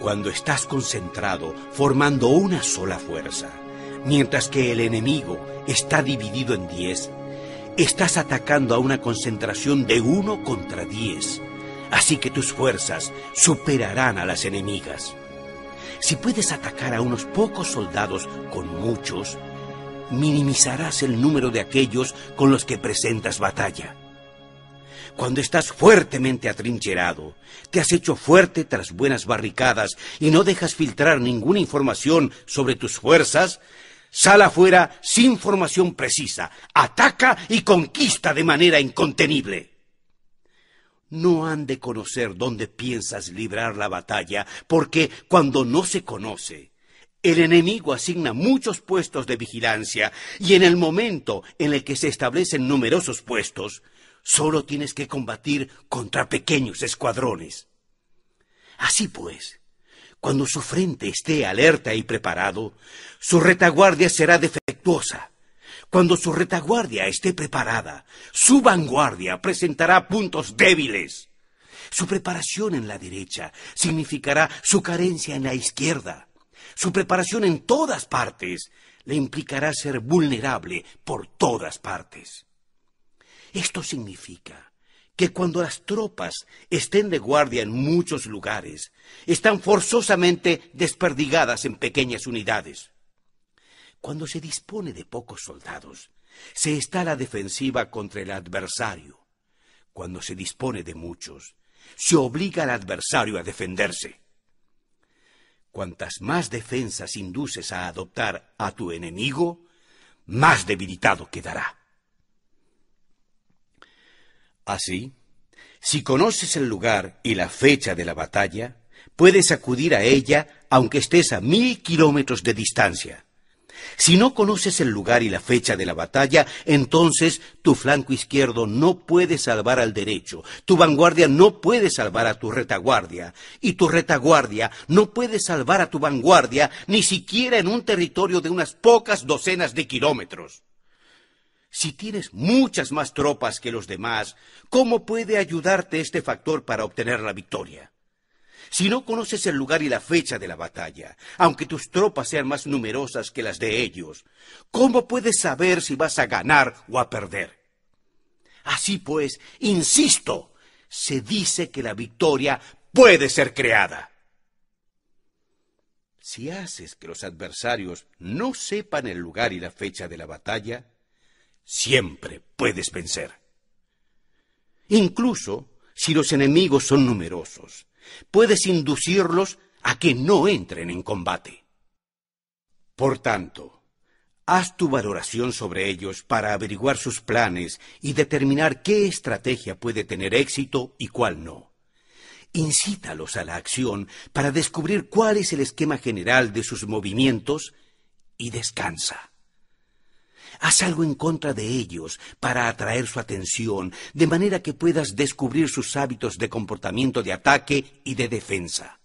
Cuando estás concentrado formando una sola fuerza, mientras que el enemigo está dividido en diez, estás atacando a una concentración de uno contra diez, así que tus fuerzas superarán a las enemigas. Si puedes atacar a unos pocos soldados con muchos, minimizarás el número de aquellos con los que presentas batalla. Cuando estás fuertemente atrincherado, te has hecho fuerte tras buenas barricadas y no dejas filtrar ninguna información sobre tus fuerzas, sal afuera sin formación precisa, ataca y conquista de manera incontenible. No han de conocer dónde piensas librar la batalla, porque cuando no se conoce, el enemigo asigna muchos puestos de vigilancia y en el momento en el que se establecen numerosos puestos, solo tienes que combatir contra pequeños escuadrones. Así pues, cuando su frente esté alerta y preparado, su retaguardia será defectuosa. Cuando su retaguardia esté preparada, su vanguardia presentará puntos débiles. Su preparación en la derecha significará su carencia en la izquierda. Su preparación en todas partes le implicará ser vulnerable por todas partes. Esto significa que cuando las tropas estén de guardia en muchos lugares, están forzosamente desperdigadas en pequeñas unidades. Cuando se dispone de pocos soldados, se está a la defensiva contra el adversario. Cuando se dispone de muchos, se obliga al adversario a defenderse. Cuantas más defensas induces a adoptar a tu enemigo, más debilitado quedará. Así, si conoces el lugar y la fecha de la batalla, puedes acudir a ella aunque estés a mil kilómetros de distancia. Si no conoces el lugar y la fecha de la batalla, entonces tu flanco izquierdo no puede salvar al derecho, tu vanguardia no puede salvar a tu retaguardia, y tu retaguardia no puede salvar a tu vanguardia ni siquiera en un territorio de unas pocas docenas de kilómetros. Si tienes muchas más tropas que los demás, ¿cómo puede ayudarte este factor para obtener la victoria? Si no conoces el lugar y la fecha de la batalla, aunque tus tropas sean más numerosas que las de ellos, ¿cómo puedes saber si vas a ganar o a perder? Así pues, insisto, se dice que la victoria puede ser creada. Si haces que los adversarios no sepan el lugar y la fecha de la batalla, siempre puedes vencer. Incluso si los enemigos son numerosos, puedes inducirlos a que no entren en combate. Por tanto, haz tu valoración sobre ellos para averiguar sus planes y determinar qué estrategia puede tener éxito y cuál no. Incítalos a la acción para descubrir cuál es el esquema general de sus movimientos y descansa. Haz algo en contra de ellos para atraer su atención, de manera que puedas descubrir sus hábitos de comportamiento de ataque y de defensa.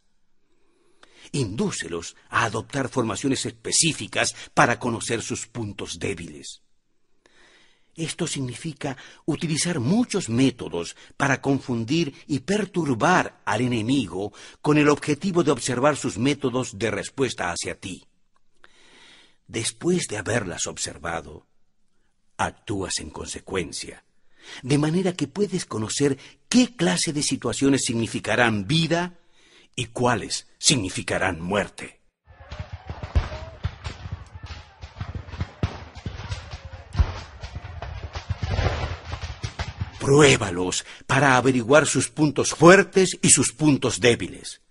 Indúcelos a adoptar formaciones específicas para conocer sus puntos débiles. Esto significa utilizar muchos métodos para confundir y perturbar al enemigo con el objetivo de observar sus métodos de respuesta hacia ti. Después de haberlas observado, actúas en consecuencia, de manera que puedes conocer qué clase de situaciones significarán vida y cuáles significarán muerte. Pruébalos para averiguar sus puntos fuertes y sus puntos débiles.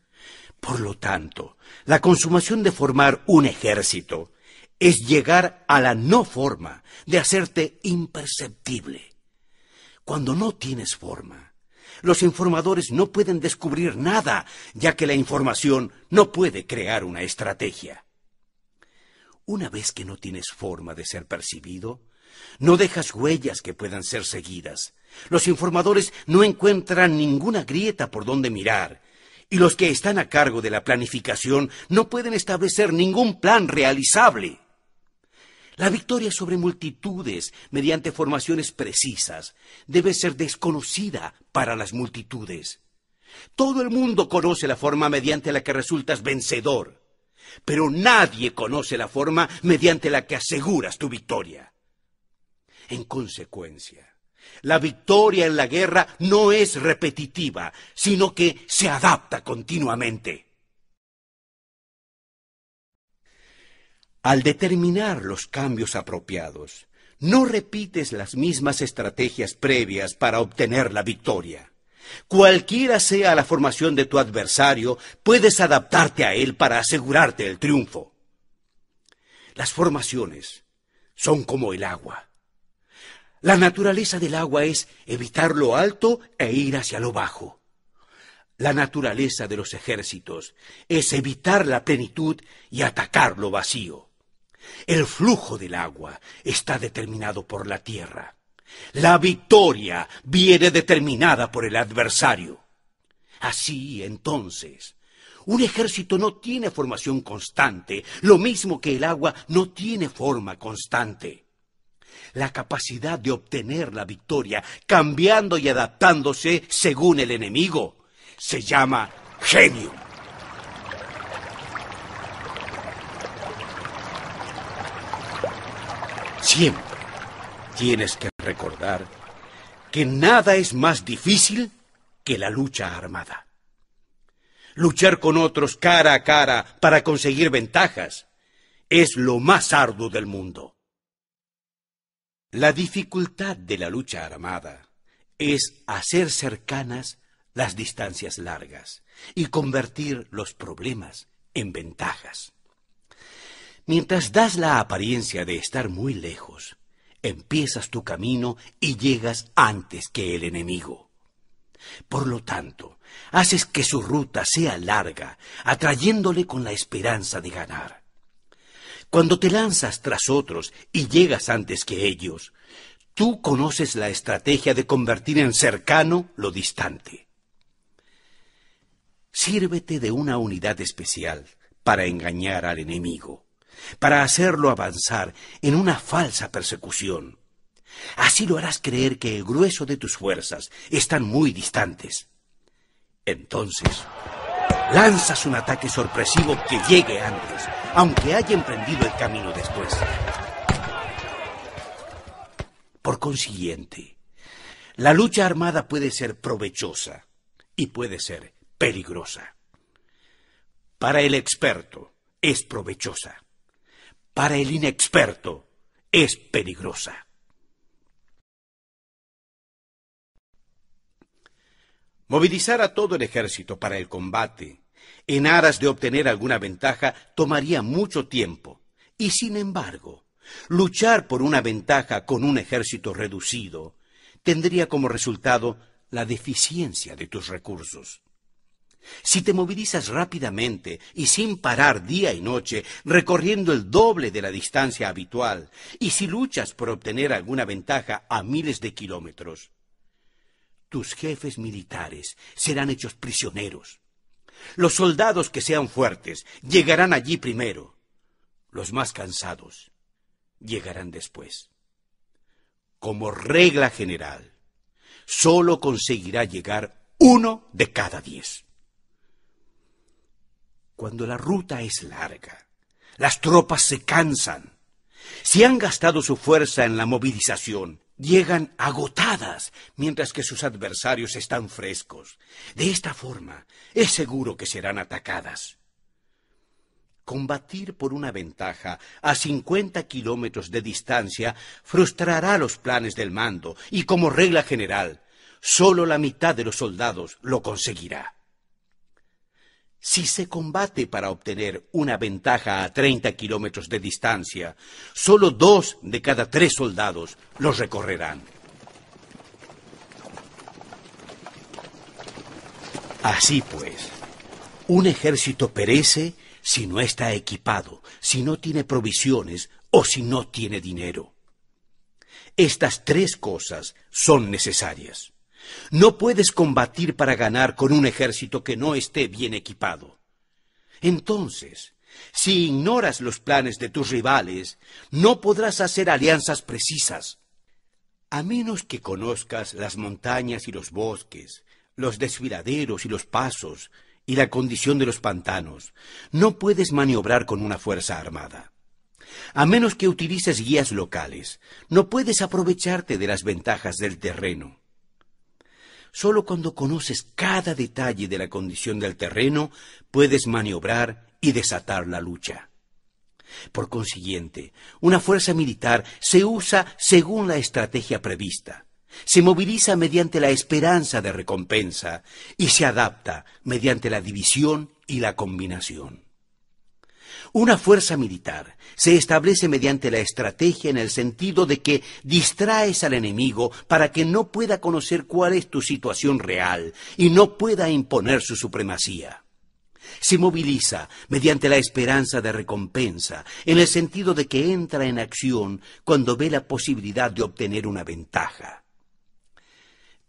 Por lo tanto, la consumación de formar un ejército es llegar a la no forma de hacerte imperceptible. Cuando no tienes forma, los informadores no pueden descubrir nada, ya que la información no puede crear una estrategia. Una vez que no tienes forma de ser percibido, no dejas huellas que puedan ser seguidas, los informadores no encuentran ninguna grieta por donde mirar, y los que están a cargo de la planificación no pueden establecer ningún plan realizable. La victoria sobre multitudes mediante formaciones precisas debe ser desconocida para las multitudes. Todo el mundo conoce la forma mediante la que resultas vencedor, pero nadie conoce la forma mediante la que aseguras tu victoria. En consecuencia, la victoria en la guerra no es repetitiva, sino que se adapta continuamente. Al determinar los cambios apropiados, no repites las mismas estrategias previas para obtener la victoria. Cualquiera sea la formación de tu adversario, puedes adaptarte a él para asegurarte el triunfo. Las formaciones son como el agua. La naturaleza del agua es evitar lo alto e ir hacia lo bajo. La naturaleza de los ejércitos es evitar la plenitud y atacar lo vacío. El flujo del agua está determinado por la tierra. La victoria viene determinada por el adversario. Así, entonces, un ejército no tiene formación constante, lo mismo que el agua no tiene forma constante la capacidad de obtener la victoria, cambiando y adaptándose según el enemigo. Se llama genio. Siempre tienes que recordar que nada es más difícil que la lucha armada. Luchar con otros cara a cara para conseguir ventajas es lo más arduo del mundo. La dificultad de la lucha armada es hacer cercanas las distancias largas y convertir los problemas en ventajas. Mientras das la apariencia de estar muy lejos, empiezas tu camino y llegas antes que el enemigo. Por lo tanto, haces que su ruta sea larga, atrayéndole con la esperanza de ganar. Cuando te lanzas tras otros y llegas antes que ellos, tú conoces la estrategia de convertir en cercano lo distante. Sírvete de una unidad especial para engañar al enemigo, para hacerlo avanzar en una falsa persecución. Así lo harás creer que el grueso de tus fuerzas están muy distantes. Entonces, lanzas un ataque sorpresivo que llegue antes, aunque haya emprendido el camino después. Por consiguiente, la lucha armada puede ser provechosa y puede ser peligrosa. Para el experto es provechosa. Para el inexperto es peligrosa. Movilizar a todo el ejército para el combate en aras de obtener alguna ventaja tomaría mucho tiempo. Y sin embargo, luchar por una ventaja con un ejército reducido tendría como resultado la deficiencia de tus recursos. Si te movilizas rápidamente y sin parar día y noche, recorriendo el doble de la distancia habitual, y si luchas por obtener alguna ventaja a miles de kilómetros, tus jefes militares serán hechos prisioneros. Los soldados que sean fuertes llegarán allí primero. Los más cansados llegarán después. Como regla general, solo conseguirá llegar uno de cada diez. Cuando la ruta es larga, las tropas se cansan. Si han gastado su fuerza en la movilización, llegan agotadas, mientras que sus adversarios están frescos. De esta forma, es seguro que serán atacadas. Combatir por una ventaja a cincuenta kilómetros de distancia frustrará los planes del mando y, como regla general, sólo la mitad de los soldados lo conseguirá. Si se combate para obtener una ventaja a 30 kilómetros de distancia, solo dos de cada tres soldados los recorrerán. Así pues, un ejército perece si no está equipado, si no tiene provisiones o si no tiene dinero. Estas tres cosas son necesarias. No puedes combatir para ganar con un ejército que no esté bien equipado. Entonces, si ignoras los planes de tus rivales, no podrás hacer alianzas precisas. A menos que conozcas las montañas y los bosques, los desfiladeros y los pasos, y la condición de los pantanos, no puedes maniobrar con una fuerza armada. A menos que utilices guías locales, no puedes aprovecharte de las ventajas del terreno. Solo cuando conoces cada detalle de la condición del terreno puedes maniobrar y desatar la lucha. Por consiguiente, una fuerza militar se usa según la estrategia prevista, se moviliza mediante la esperanza de recompensa y se adapta mediante la división y la combinación. Una fuerza militar se establece mediante la estrategia en el sentido de que distraes al enemigo para que no pueda conocer cuál es tu situación real y no pueda imponer su supremacía. Se moviliza mediante la esperanza de recompensa, en el sentido de que entra en acción cuando ve la posibilidad de obtener una ventaja.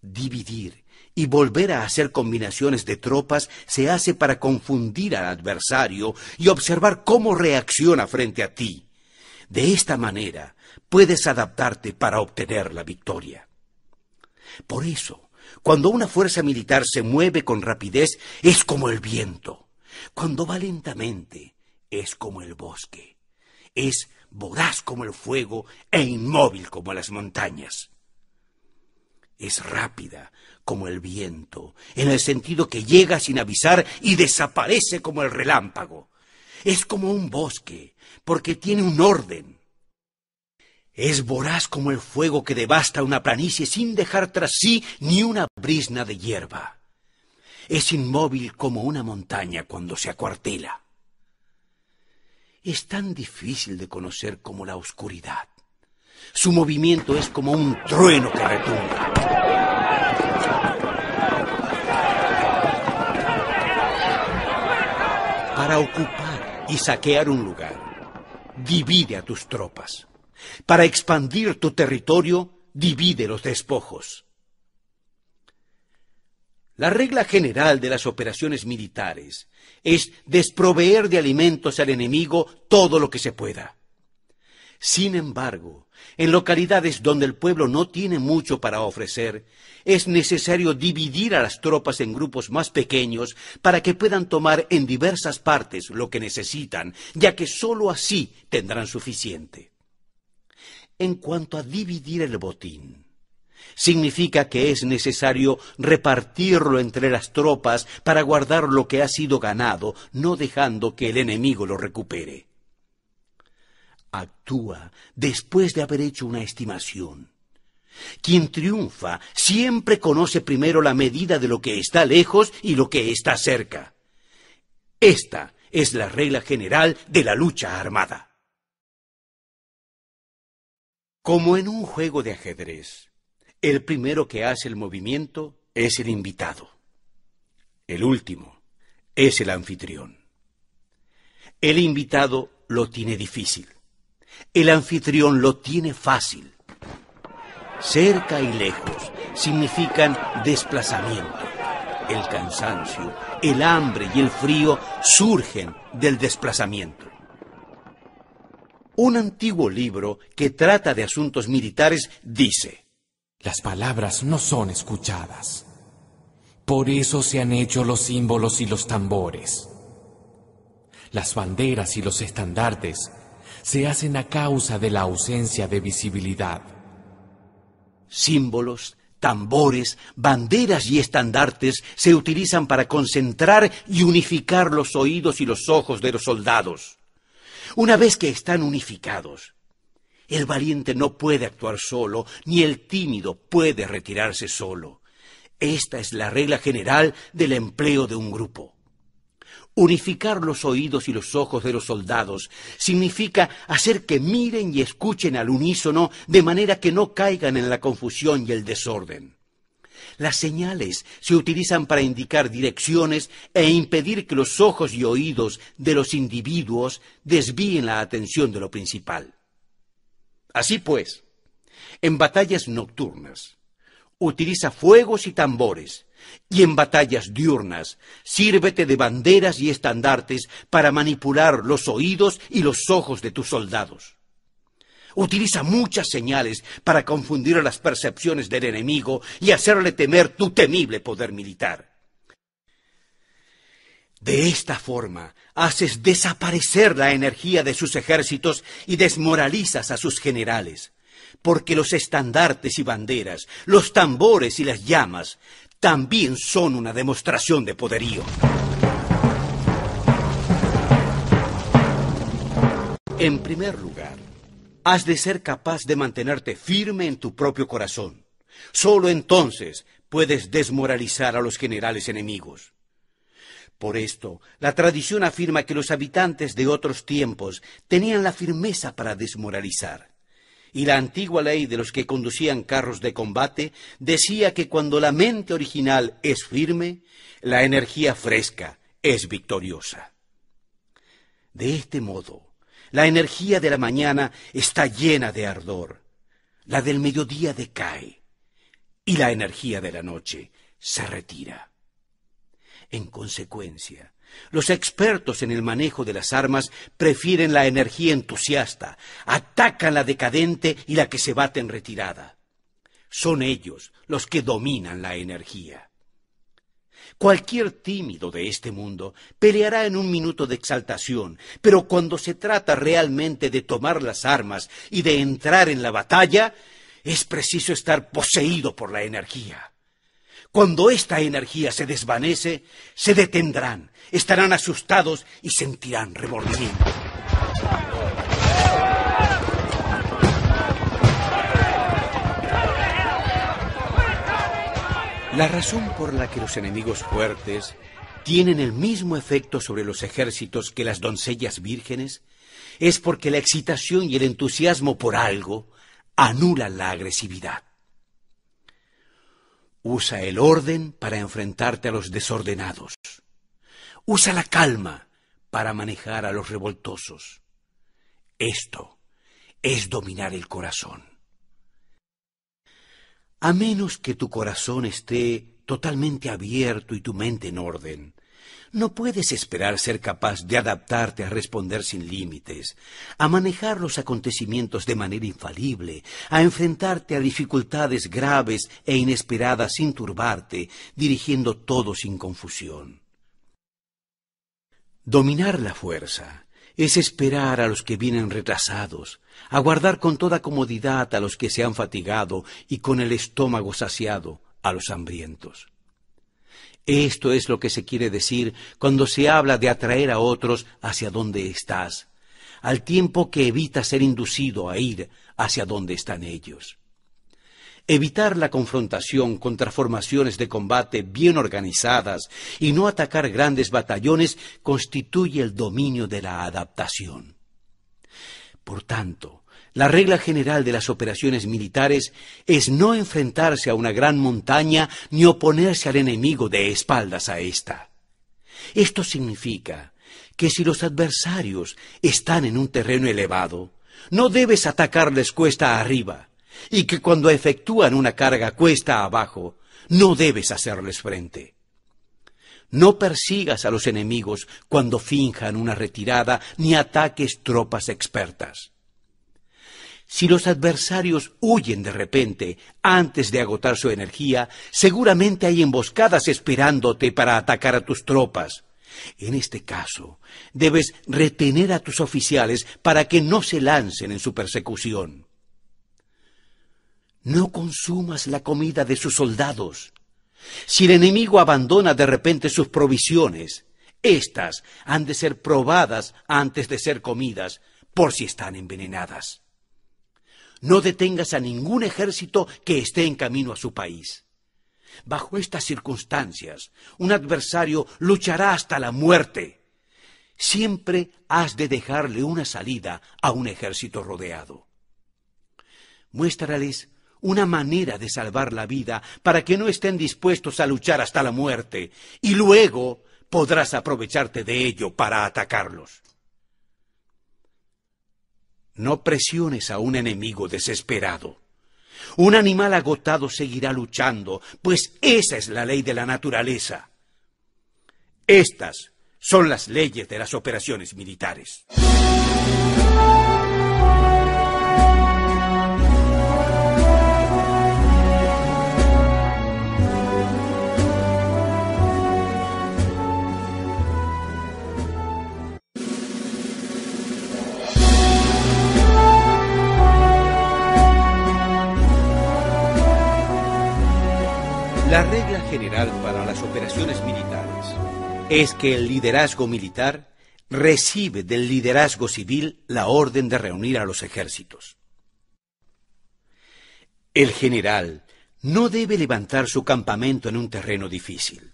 Dividir y volver a hacer combinaciones de tropas se hace para confundir al adversario y observar cómo reacciona frente a ti. De esta manera puedes adaptarte para obtener la victoria. Por eso, cuando una fuerza militar se mueve con rapidez, es como el viento. Cuando va lentamente, es como el bosque. Es voraz como el fuego e inmóvil como las montañas. Es rápida como el viento, en el sentido que llega sin avisar y desaparece como el relámpago. Es como un bosque, porque tiene un orden. Es voraz como el fuego que devasta una planicie sin dejar tras sí ni una brisna de hierba. Es inmóvil como una montaña cuando se acuartela. Es tan difícil de conocer como la oscuridad. Su movimiento es como un trueno que retumba. Para ocupar y saquear un lugar, divide a tus tropas. Para expandir tu territorio, divide los despojos. La regla general de las operaciones militares es desproveer de alimentos al enemigo todo lo que se pueda. Sin embargo, en localidades donde el pueblo no tiene mucho para ofrecer, es necesario dividir a las tropas en grupos más pequeños para que puedan tomar en diversas partes lo que necesitan, ya que sólo así tendrán suficiente. En cuanto a dividir el botín, significa que es necesario repartirlo entre las tropas para guardar lo que ha sido ganado, no dejando que el enemigo lo recupere actúa después de haber hecho una estimación. Quien triunfa siempre conoce primero la medida de lo que está lejos y lo que está cerca. Esta es la regla general de la lucha armada. Como en un juego de ajedrez, el primero que hace el movimiento es el invitado. El último es el anfitrión. El invitado lo tiene difícil. El anfitrión lo tiene fácil. Cerca y lejos significan desplazamiento. El cansancio, el hambre y el frío surgen del desplazamiento. Un antiguo libro que trata de asuntos militares dice, Las palabras no son escuchadas. Por eso se han hecho los símbolos y los tambores. Las banderas y los estandartes se hacen a causa de la ausencia de visibilidad. Símbolos, tambores, banderas y estandartes se utilizan para concentrar y unificar los oídos y los ojos de los soldados. Una vez que están unificados, el valiente no puede actuar solo, ni el tímido puede retirarse solo. Esta es la regla general del empleo de un grupo. Unificar los oídos y los ojos de los soldados significa hacer que miren y escuchen al unísono de manera que no caigan en la confusión y el desorden. Las señales se utilizan para indicar direcciones e impedir que los ojos y oídos de los individuos desvíen la atención de lo principal. Así pues, en batallas nocturnas, utiliza fuegos y tambores, y en batallas diurnas, sírvete de banderas y estandartes para manipular los oídos y los ojos de tus soldados. Utiliza muchas señales para confundir las percepciones del enemigo y hacerle temer tu temible poder militar. De esta forma, haces desaparecer la energía de sus ejércitos y desmoralizas a sus generales, porque los estandartes y banderas, los tambores y las llamas también son una demostración de poderío. En primer lugar, has de ser capaz de mantenerte firme en tu propio corazón. Solo entonces puedes desmoralizar a los generales enemigos. Por esto, la tradición afirma que los habitantes de otros tiempos tenían la firmeza para desmoralizar y la antigua ley de los que conducían carros de combate decía que cuando la mente original es firme, la energía fresca es victoriosa. De este modo, la energía de la mañana está llena de ardor, la del mediodía decae y la energía de la noche se retira. En consecuencia, los expertos en el manejo de las armas prefieren la energía entusiasta, atacan la decadente y la que se bate en retirada. Son ellos los que dominan la energía. Cualquier tímido de este mundo peleará en un minuto de exaltación, pero cuando se trata realmente de tomar las armas y de entrar en la batalla, es preciso estar poseído por la energía. Cuando esta energía se desvanece, se detendrán, estarán asustados y sentirán remordimiento. La razón por la que los enemigos fuertes tienen el mismo efecto sobre los ejércitos que las doncellas vírgenes es porque la excitación y el entusiasmo por algo anulan la agresividad. Usa el orden para enfrentarte a los desordenados. Usa la calma para manejar a los revoltosos. Esto es dominar el corazón. A menos que tu corazón esté totalmente abierto y tu mente en orden, no puedes esperar ser capaz de adaptarte a responder sin límites, a manejar los acontecimientos de manera infalible, a enfrentarte a dificultades graves e inesperadas sin turbarte, dirigiendo todo sin confusión. Dominar la fuerza es esperar a los que vienen retrasados, aguardar con toda comodidad a los que se han fatigado y con el estómago saciado a los hambrientos. Esto es lo que se quiere decir cuando se habla de atraer a otros hacia donde estás, al tiempo que evita ser inducido a ir hacia donde están ellos. Evitar la confrontación contra formaciones de combate bien organizadas y no atacar grandes batallones constituye el dominio de la adaptación. Por tanto, la regla general de las operaciones militares es no enfrentarse a una gran montaña ni oponerse al enemigo de espaldas a ésta. Esto significa que si los adversarios están en un terreno elevado, no debes atacarles cuesta arriba, y que cuando efectúan una carga cuesta abajo, no debes hacerles frente. No persigas a los enemigos cuando finjan una retirada ni ataques tropas expertas. Si los adversarios huyen de repente antes de agotar su energía, seguramente hay emboscadas esperándote para atacar a tus tropas. En este caso, debes retener a tus oficiales para que no se lancen en su persecución. No consumas la comida de sus soldados. Si el enemigo abandona de repente sus provisiones, éstas han de ser probadas antes de ser comidas, por si están envenenadas. No detengas a ningún ejército que esté en camino a su país. Bajo estas circunstancias, un adversario luchará hasta la muerte. Siempre has de dejarle una salida a un ejército rodeado. Muéstrales una manera de salvar la vida para que no estén dispuestos a luchar hasta la muerte, y luego podrás aprovecharte de ello para atacarlos. No presiones a un enemigo desesperado. Un animal agotado seguirá luchando, pues esa es la ley de la naturaleza. Estas son las leyes de las operaciones militares. La regla general para las operaciones militares es que el liderazgo militar recibe del liderazgo civil la orden de reunir a los ejércitos. El general no debe levantar su campamento en un terreno difícil.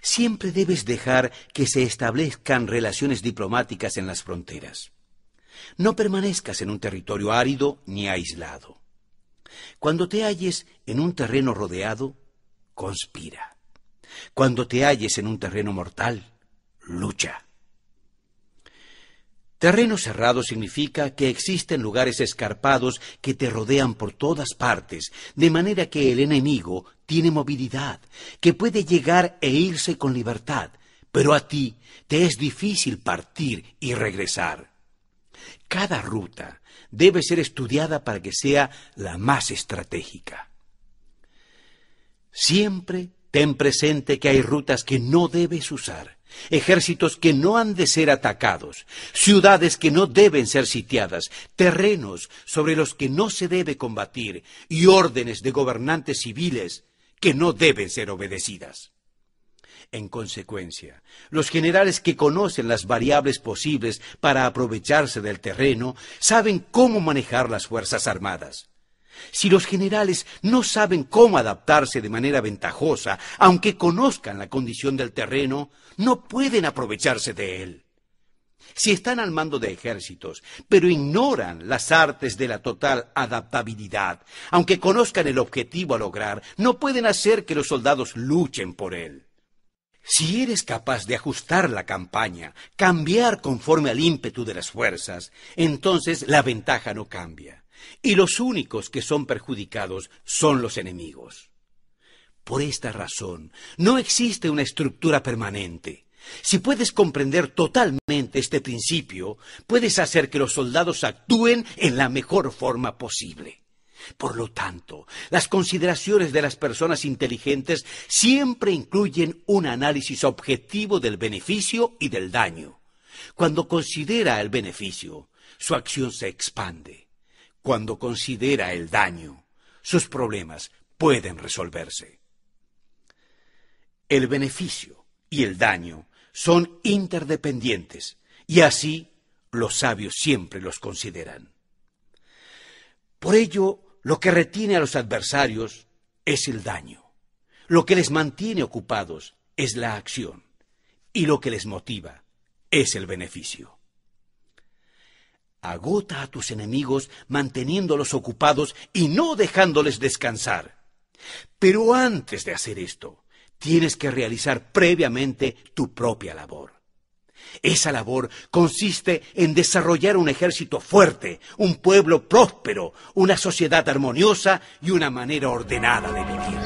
Siempre debes dejar que se establezcan relaciones diplomáticas en las fronteras. No permanezcas en un territorio árido ni aislado. Cuando te halles en un terreno rodeado, conspira. Cuando te halles en un terreno mortal, lucha. Terreno cerrado significa que existen lugares escarpados que te rodean por todas partes, de manera que el enemigo tiene movilidad, que puede llegar e irse con libertad, pero a ti te es difícil partir y regresar. Cada ruta debe ser estudiada para que sea la más estratégica. Siempre ten presente que hay rutas que no debes usar, ejércitos que no han de ser atacados, ciudades que no deben ser sitiadas, terrenos sobre los que no se debe combatir y órdenes de gobernantes civiles que no deben ser obedecidas. En consecuencia, los generales que conocen las variables posibles para aprovecharse del terreno saben cómo manejar las Fuerzas Armadas. Si los generales no saben cómo adaptarse de manera ventajosa, aunque conozcan la condición del terreno, no pueden aprovecharse de él. Si están al mando de ejércitos, pero ignoran las artes de la total adaptabilidad, aunque conozcan el objetivo a lograr, no pueden hacer que los soldados luchen por él. Si eres capaz de ajustar la campaña, cambiar conforme al ímpetu de las fuerzas, entonces la ventaja no cambia y los únicos que son perjudicados son los enemigos. Por esta razón, no existe una estructura permanente. Si puedes comprender totalmente este principio, puedes hacer que los soldados actúen en la mejor forma posible. Por lo tanto, las consideraciones de las personas inteligentes siempre incluyen un análisis objetivo del beneficio y del daño. Cuando considera el beneficio, su acción se expande cuando considera el daño, sus problemas pueden resolverse. El beneficio y el daño son interdependientes y así los sabios siempre los consideran. Por ello, lo que retiene a los adversarios es el daño. Lo que les mantiene ocupados es la acción y lo que les motiva es el beneficio. Agota a tus enemigos manteniéndolos ocupados y no dejándoles descansar. Pero antes de hacer esto, tienes que realizar previamente tu propia labor. Esa labor consiste en desarrollar un ejército fuerte, un pueblo próspero, una sociedad armoniosa y una manera ordenada de vivir.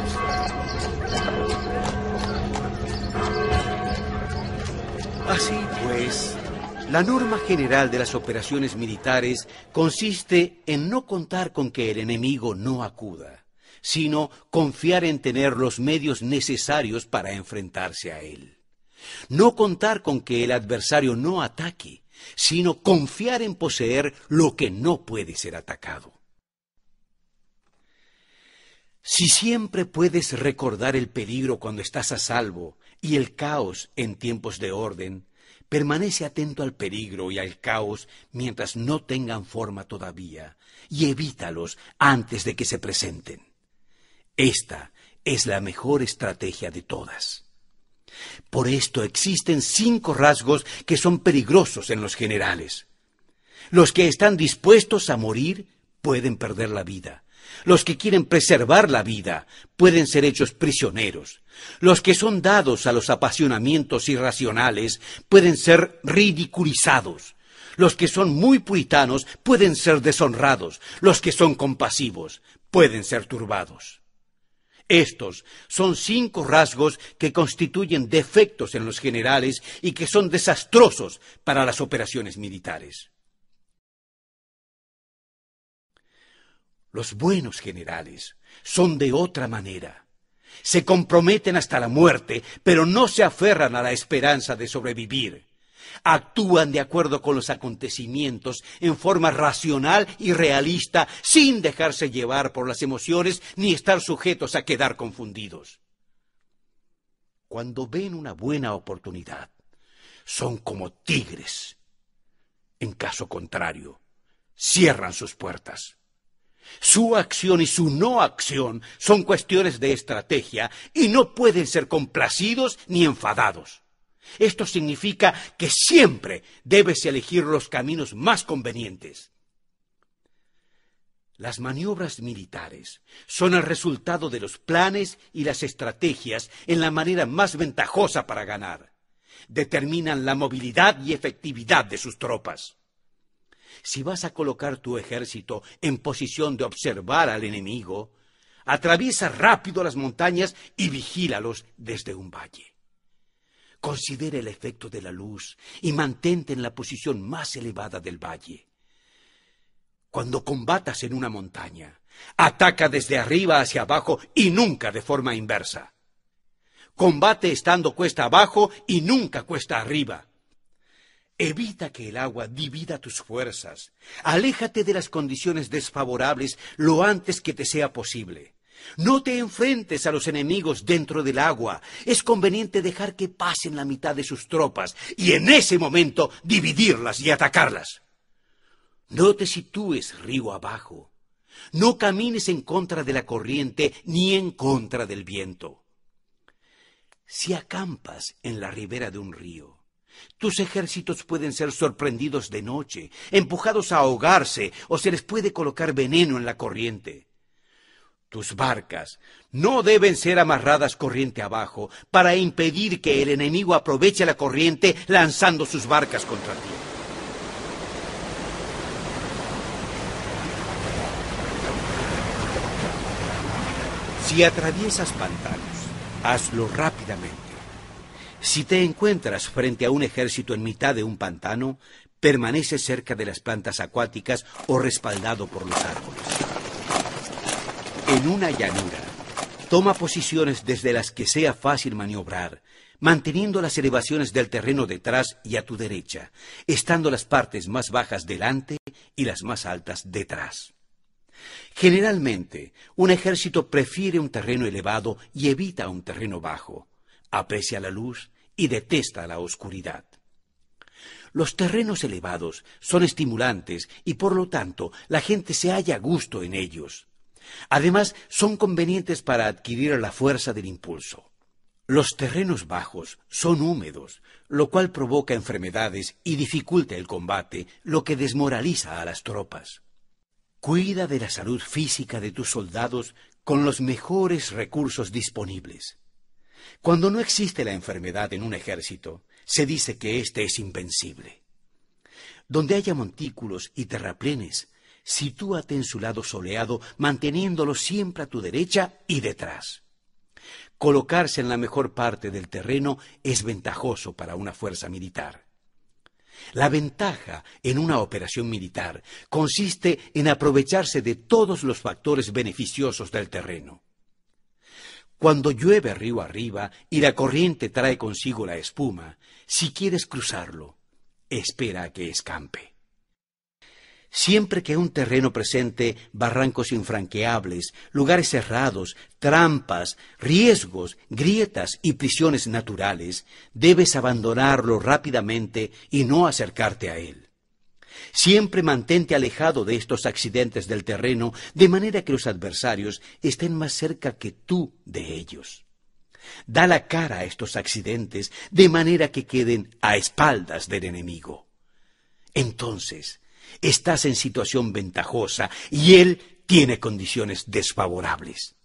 Así pues, la norma general de las operaciones militares consiste en no contar con que el enemigo no acuda, sino confiar en tener los medios necesarios para enfrentarse a él. No contar con que el adversario no ataque, sino confiar en poseer lo que no puede ser atacado. Si siempre puedes recordar el peligro cuando estás a salvo y el caos en tiempos de orden, permanece atento al peligro y al caos mientras no tengan forma todavía y evítalos antes de que se presenten. Esta es la mejor estrategia de todas. Por esto existen cinco rasgos que son peligrosos en los generales. Los que están dispuestos a morir pueden perder la vida. Los que quieren preservar la vida pueden ser hechos prisioneros. Los que son dados a los apasionamientos irracionales pueden ser ridiculizados. Los que son muy puritanos pueden ser deshonrados. Los que son compasivos pueden ser turbados. Estos son cinco rasgos que constituyen defectos en los generales y que son desastrosos para las operaciones militares. Los buenos generales son de otra manera. Se comprometen hasta la muerte, pero no se aferran a la esperanza de sobrevivir actúan de acuerdo con los acontecimientos en forma racional y realista, sin dejarse llevar por las emociones ni estar sujetos a quedar confundidos. Cuando ven una buena oportunidad, son como tigres. En caso contrario, cierran sus puertas. Su acción y su no acción son cuestiones de estrategia y no pueden ser complacidos ni enfadados. Esto significa que siempre debes elegir los caminos más convenientes. Las maniobras militares son el resultado de los planes y las estrategias en la manera más ventajosa para ganar. Determinan la movilidad y efectividad de sus tropas. Si vas a colocar tu ejército en posición de observar al enemigo, atraviesa rápido las montañas y vigílalos desde un valle. Considera el efecto de la luz y mantente en la posición más elevada del valle. Cuando combatas en una montaña, ataca desde arriba hacia abajo y nunca de forma inversa. Combate estando cuesta abajo y nunca cuesta arriba. Evita que el agua divida tus fuerzas. Aléjate de las condiciones desfavorables lo antes que te sea posible. No te enfrentes a los enemigos dentro del agua. Es conveniente dejar que pasen la mitad de sus tropas y en ese momento dividirlas y atacarlas. No te sitúes río abajo. No camines en contra de la corriente ni en contra del viento. Si acampas en la ribera de un río, tus ejércitos pueden ser sorprendidos de noche, empujados a ahogarse o se les puede colocar veneno en la corriente. Tus barcas no deben ser amarradas corriente abajo para impedir que el enemigo aproveche la corriente lanzando sus barcas contra ti. Si atraviesas pantanos, hazlo rápidamente. Si te encuentras frente a un ejército en mitad de un pantano, permanece cerca de las plantas acuáticas o respaldado por los árboles en una llanura. Toma posiciones desde las que sea fácil maniobrar, manteniendo las elevaciones del terreno detrás y a tu derecha, estando las partes más bajas delante y las más altas detrás. Generalmente, un ejército prefiere un terreno elevado y evita un terreno bajo, aprecia la luz y detesta la oscuridad. Los terrenos elevados son estimulantes y por lo tanto la gente se halla a gusto en ellos. Además, son convenientes para adquirir la fuerza del impulso. Los terrenos bajos son húmedos, lo cual provoca enfermedades y dificulta el combate, lo que desmoraliza a las tropas. Cuida de la salud física de tus soldados con los mejores recursos disponibles. Cuando no existe la enfermedad en un ejército, se dice que éste es invencible. Donde haya montículos y terraplenes, sitúate en su lado soleado, manteniéndolo siempre a tu derecha y detrás. Colocarse en la mejor parte del terreno es ventajoso para una fuerza militar. La ventaja en una operación militar consiste en aprovecharse de todos los factores beneficiosos del terreno. Cuando llueve río arriba y la corriente trae consigo la espuma, si quieres cruzarlo, espera a que escampe. Siempre que un terreno presente barrancos infranqueables, lugares cerrados, trampas, riesgos, grietas y prisiones naturales, debes abandonarlo rápidamente y no acercarte a él. Siempre mantente alejado de estos accidentes del terreno, de manera que los adversarios estén más cerca que tú de ellos. Da la cara a estos accidentes de manera que queden a espaldas del enemigo. Entonces, estás en situación ventajosa y él tiene condiciones desfavorables.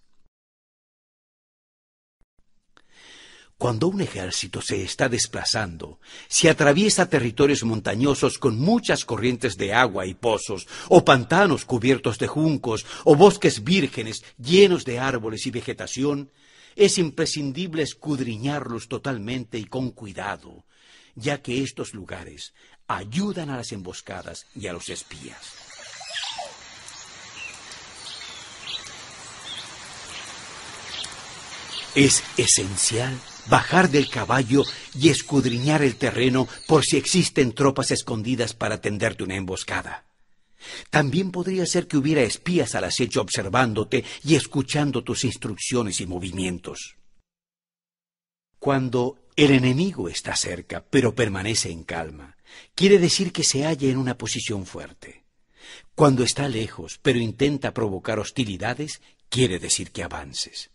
Cuando un ejército se está desplazando, si atraviesa territorios montañosos con muchas corrientes de agua y pozos, o pantanos cubiertos de juncos, o bosques vírgenes llenos de árboles y vegetación, es imprescindible escudriñarlos totalmente y con cuidado, ya que estos lugares ayudan a las emboscadas y a los espías. Es esencial bajar del caballo y escudriñar el terreno por si existen tropas escondidas para tenderte una emboscada. También podría ser que hubiera espías al acecho observándote y escuchando tus instrucciones y movimientos. Cuando el enemigo está cerca, pero permanece en calma, quiere decir que se halla en una posición fuerte. Cuando está lejos, pero intenta provocar hostilidades, quiere decir que avances.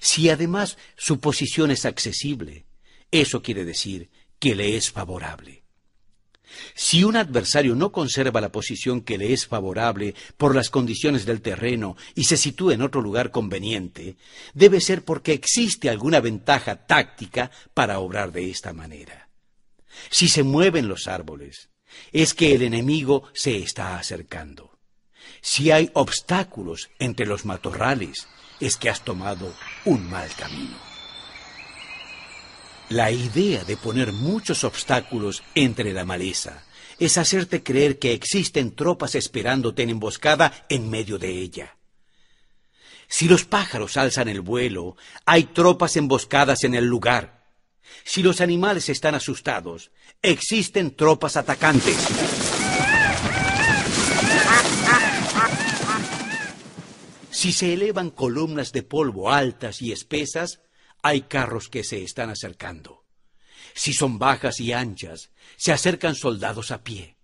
Si además su posición es accesible, eso quiere decir que le es favorable. Si un adversario no conserva la posición que le es favorable por las condiciones del terreno y se sitúa en otro lugar conveniente, debe ser porque existe alguna ventaja táctica para obrar de esta manera. Si se mueven los árboles, es que el enemigo se está acercando. Si hay obstáculos entre los matorrales, es que has tomado un mal camino. La idea de poner muchos obstáculos entre la maleza es hacerte creer que existen tropas esperándote en emboscada en medio de ella. Si los pájaros alzan el vuelo, hay tropas emboscadas en el lugar. Si los animales están asustados, existen tropas atacantes. Si se elevan columnas de polvo altas y espesas, hay carros que se están acercando. Si son bajas y anchas, se acercan soldados a pie.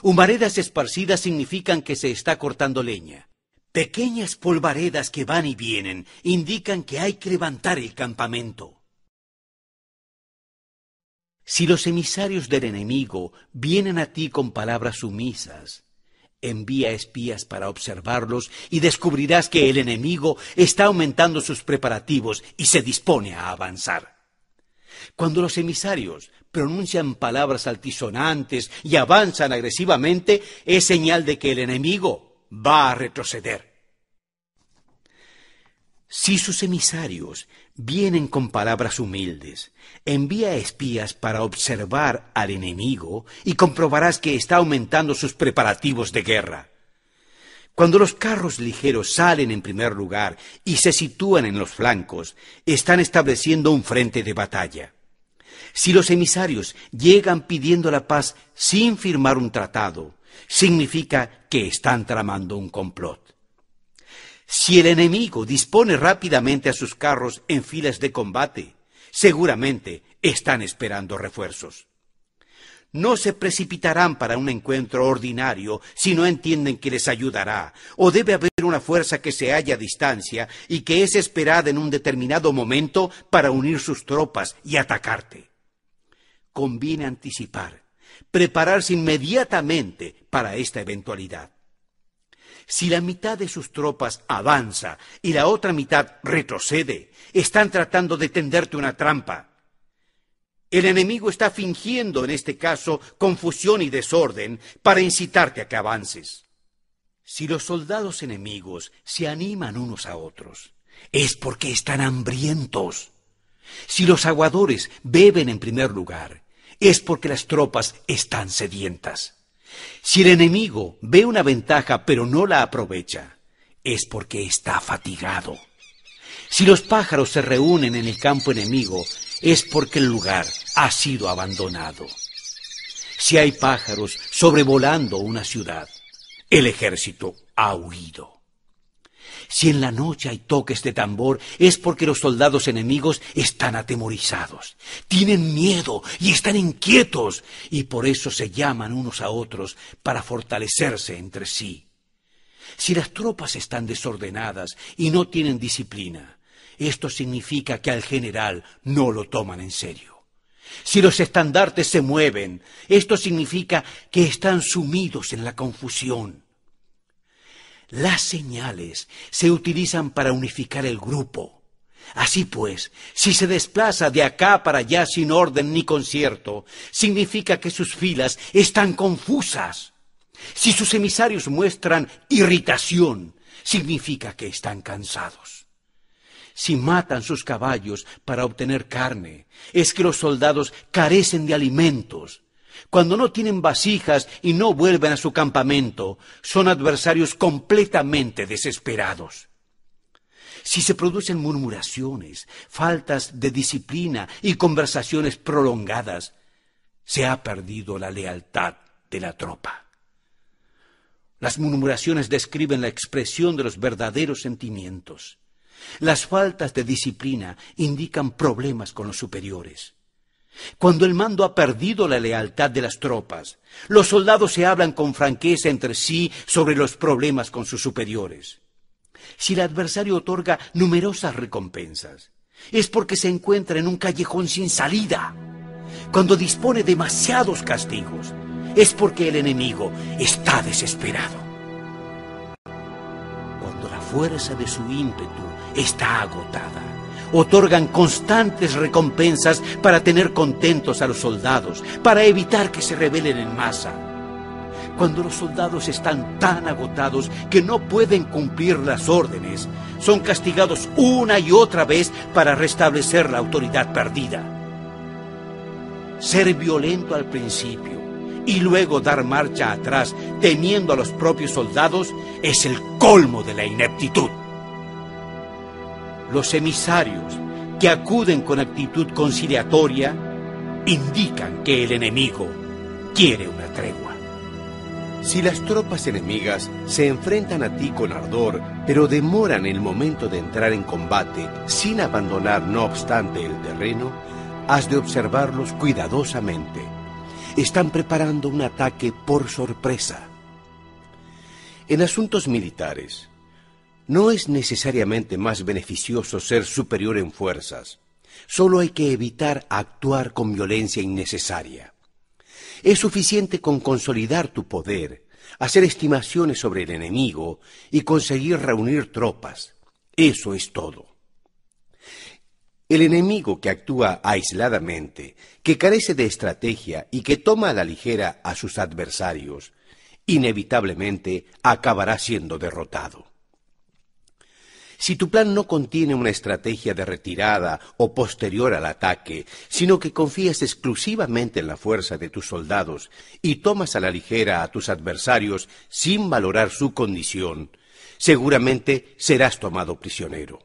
Humaredas esparcidas significan que se está cortando leña. Pequeñas polvaredas que van y vienen indican que hay que levantar el campamento. Si los emisarios del enemigo vienen a ti con palabras sumisas, Envía espías para observarlos y descubrirás que el enemigo está aumentando sus preparativos y se dispone a avanzar. Cuando los emisarios pronuncian palabras altisonantes y avanzan agresivamente, es señal de que el enemigo va a retroceder. Si sus emisarios vienen con palabras humildes, envía espías para observar al enemigo y comprobarás que está aumentando sus preparativos de guerra. Cuando los carros ligeros salen en primer lugar y se sitúan en los flancos, están estableciendo un frente de batalla. Si los emisarios llegan pidiendo la paz sin firmar un tratado, significa que están tramando un complot. Si el enemigo dispone rápidamente a sus carros en filas de combate, seguramente están esperando refuerzos. No se precipitarán para un encuentro ordinario si no entienden que les ayudará, o debe haber una fuerza que se halla a distancia y que es esperada en un determinado momento para unir sus tropas y atacarte. Conviene anticipar, prepararse inmediatamente para esta eventualidad. Si la mitad de sus tropas avanza y la otra mitad retrocede, están tratando de tenderte una trampa. El enemigo está fingiendo, en este caso, confusión y desorden para incitarte a que avances. Si los soldados enemigos se animan unos a otros, es porque están hambrientos. Si los aguadores beben en primer lugar, es porque las tropas están sedientas. Si el enemigo ve una ventaja pero no la aprovecha, es porque está fatigado. Si los pájaros se reúnen en el campo enemigo, es porque el lugar ha sido abandonado. Si hay pájaros sobrevolando una ciudad, el ejército ha huido. Si en la noche hay toques de tambor, es porque los soldados enemigos están atemorizados, tienen miedo y están inquietos, y por eso se llaman unos a otros para fortalecerse entre sí. Si las tropas están desordenadas y no tienen disciplina, esto significa que al general no lo toman en serio. Si los estandartes se mueven, esto significa que están sumidos en la confusión. Las señales se utilizan para unificar el grupo. Así pues, si se desplaza de acá para allá sin orden ni concierto, significa que sus filas están confusas. Si sus emisarios muestran irritación, significa que están cansados. Si matan sus caballos para obtener carne, es que los soldados carecen de alimentos cuando no tienen vasijas y no vuelven a su campamento, son adversarios completamente desesperados. Si se producen murmuraciones, faltas de disciplina y conversaciones prolongadas, se ha perdido la lealtad de la tropa. Las murmuraciones describen la expresión de los verdaderos sentimientos. Las faltas de disciplina indican problemas con los superiores. Cuando el mando ha perdido la lealtad de las tropas, los soldados se hablan con franqueza entre sí sobre los problemas con sus superiores. Si el adversario otorga numerosas recompensas, es porque se encuentra en un callejón sin salida. Cuando dispone demasiados castigos, es porque el enemigo está desesperado. Cuando la fuerza de su ímpetu está agotada, otorgan constantes recompensas para tener contentos a los soldados, para evitar que se rebelen en masa. Cuando los soldados están tan agotados que no pueden cumplir las órdenes, son castigados una y otra vez para restablecer la autoridad perdida. Ser violento al principio y luego dar marcha atrás temiendo a los propios soldados es el colmo de la ineptitud los emisarios que acuden con actitud conciliatoria indican que el enemigo quiere una tregua. Si las tropas enemigas se enfrentan a ti con ardor, pero demoran el momento de entrar en combate sin abandonar no obstante el terreno, has de observarlos cuidadosamente. Están preparando un ataque por sorpresa. En asuntos militares, no es necesariamente más beneficioso ser superior en fuerzas. Solo hay que evitar actuar con violencia innecesaria. Es suficiente con consolidar tu poder, hacer estimaciones sobre el enemigo y conseguir reunir tropas. Eso es todo. El enemigo que actúa aisladamente, que carece de estrategia y que toma a la ligera a sus adversarios, inevitablemente acabará siendo derrotado. Si tu plan no contiene una estrategia de retirada o posterior al ataque, sino que confías exclusivamente en la fuerza de tus soldados y tomas a la ligera a tus adversarios sin valorar su condición, seguramente serás tomado prisionero.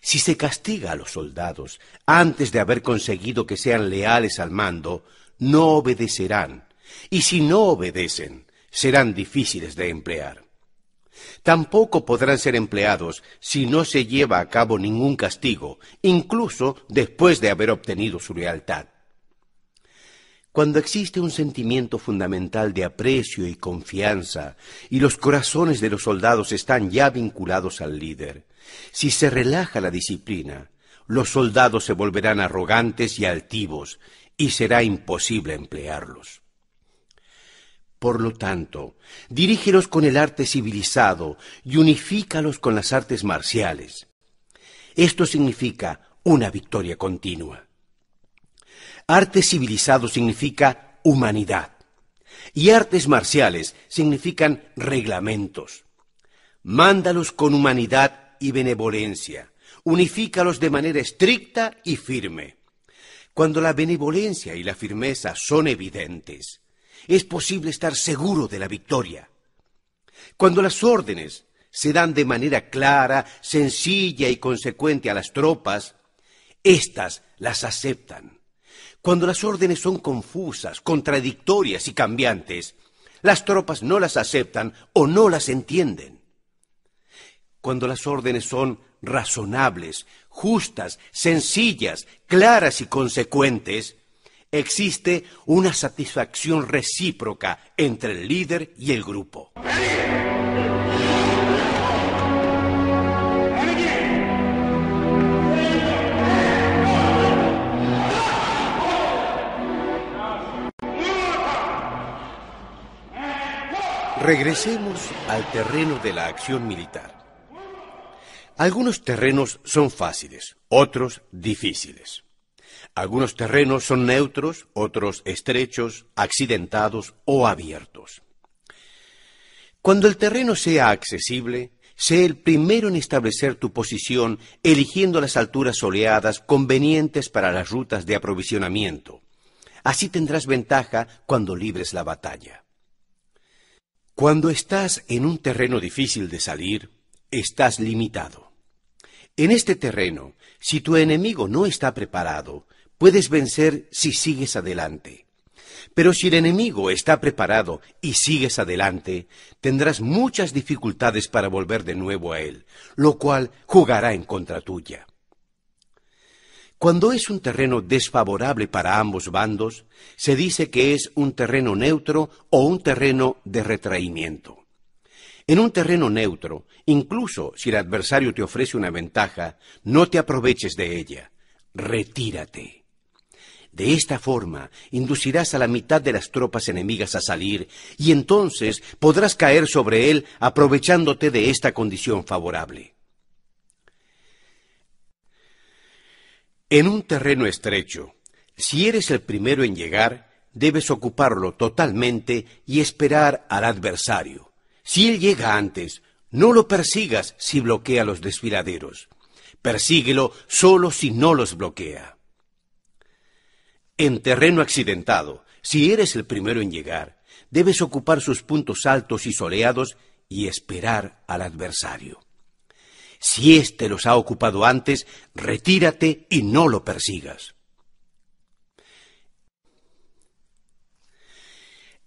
Si se castiga a los soldados antes de haber conseguido que sean leales al mando, no obedecerán, y si no obedecen, serán difíciles de emplear. Tampoco podrán ser empleados si no se lleva a cabo ningún castigo, incluso después de haber obtenido su lealtad. Cuando existe un sentimiento fundamental de aprecio y confianza, y los corazones de los soldados están ya vinculados al líder, si se relaja la disciplina, los soldados se volverán arrogantes y altivos, y será imposible emplearlos. Por lo tanto, dirígelos con el arte civilizado y unifícalos con las artes marciales. Esto significa una victoria continua. Arte civilizado significa humanidad y artes marciales significan reglamentos. Mándalos con humanidad y benevolencia. Unifícalos de manera estricta y firme. Cuando la benevolencia y la firmeza son evidentes, es posible estar seguro de la victoria. Cuando las órdenes se dan de manera clara, sencilla y consecuente a las tropas, éstas las aceptan. Cuando las órdenes son confusas, contradictorias y cambiantes, las tropas no las aceptan o no las entienden. Cuando las órdenes son razonables, justas, sencillas, claras y consecuentes, existe una satisfacción recíproca entre el líder y el grupo. Regresemos al terreno de la acción militar. Algunos terrenos son fáciles, otros difíciles. Algunos terrenos son neutros, otros estrechos, accidentados o abiertos. Cuando el terreno sea accesible, sé el primero en establecer tu posición eligiendo las alturas soleadas convenientes para las rutas de aprovisionamiento. Así tendrás ventaja cuando libres la batalla. Cuando estás en un terreno difícil de salir, estás limitado. En este terreno, si tu enemigo no está preparado, puedes vencer si sigues adelante. Pero si el enemigo está preparado y sigues adelante, tendrás muchas dificultades para volver de nuevo a él, lo cual jugará en contra tuya. Cuando es un terreno desfavorable para ambos bandos, se dice que es un terreno neutro o un terreno de retraimiento. En un terreno neutro, incluso si el adversario te ofrece una ventaja, no te aproveches de ella. Retírate. De esta forma, inducirás a la mitad de las tropas enemigas a salir y entonces podrás caer sobre él aprovechándote de esta condición favorable. En un terreno estrecho, si eres el primero en llegar, debes ocuparlo totalmente y esperar al adversario. Si él llega antes, no lo persigas si bloquea los desfiladeros. Persíguelo solo si no los bloquea. En terreno accidentado, si eres el primero en llegar, debes ocupar sus puntos altos y soleados y esperar al adversario. Si éste los ha ocupado antes, retírate y no lo persigas.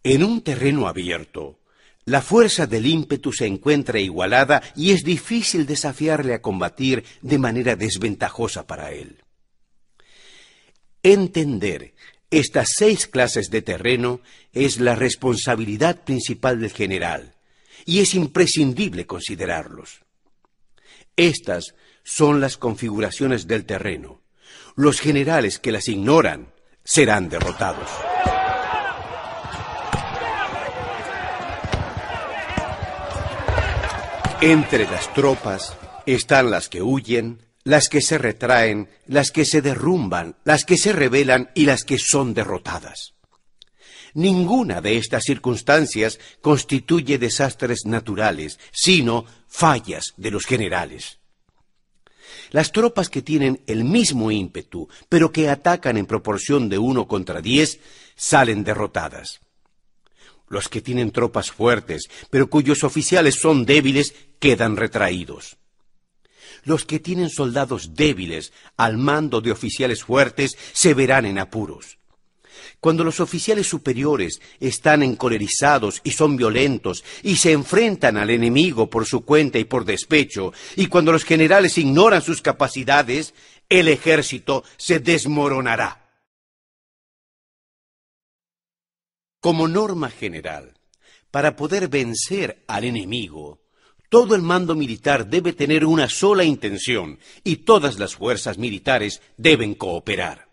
En un terreno abierto, la fuerza del ímpetu se encuentra igualada y es difícil desafiarle a combatir de manera desventajosa para él. Entender estas seis clases de terreno es la responsabilidad principal del general y es imprescindible considerarlos. Estas son las configuraciones del terreno. Los generales que las ignoran serán derrotados. Entre las tropas están las que huyen, las que se retraen, las que se derrumban, las que se rebelan y las que son derrotadas. Ninguna de estas circunstancias constituye desastres naturales, sino fallas de los generales. Las tropas que tienen el mismo ímpetu, pero que atacan en proporción de uno contra diez, salen derrotadas. Los que tienen tropas fuertes, pero cuyos oficiales son débiles, quedan retraídos. Los que tienen soldados débiles al mando de oficiales fuertes se verán en apuros. Cuando los oficiales superiores están encolerizados y son violentos y se enfrentan al enemigo por su cuenta y por despecho, y cuando los generales ignoran sus capacidades, el ejército se desmoronará. Como norma general, para poder vencer al enemigo, todo el mando militar debe tener una sola intención y todas las fuerzas militares deben cooperar.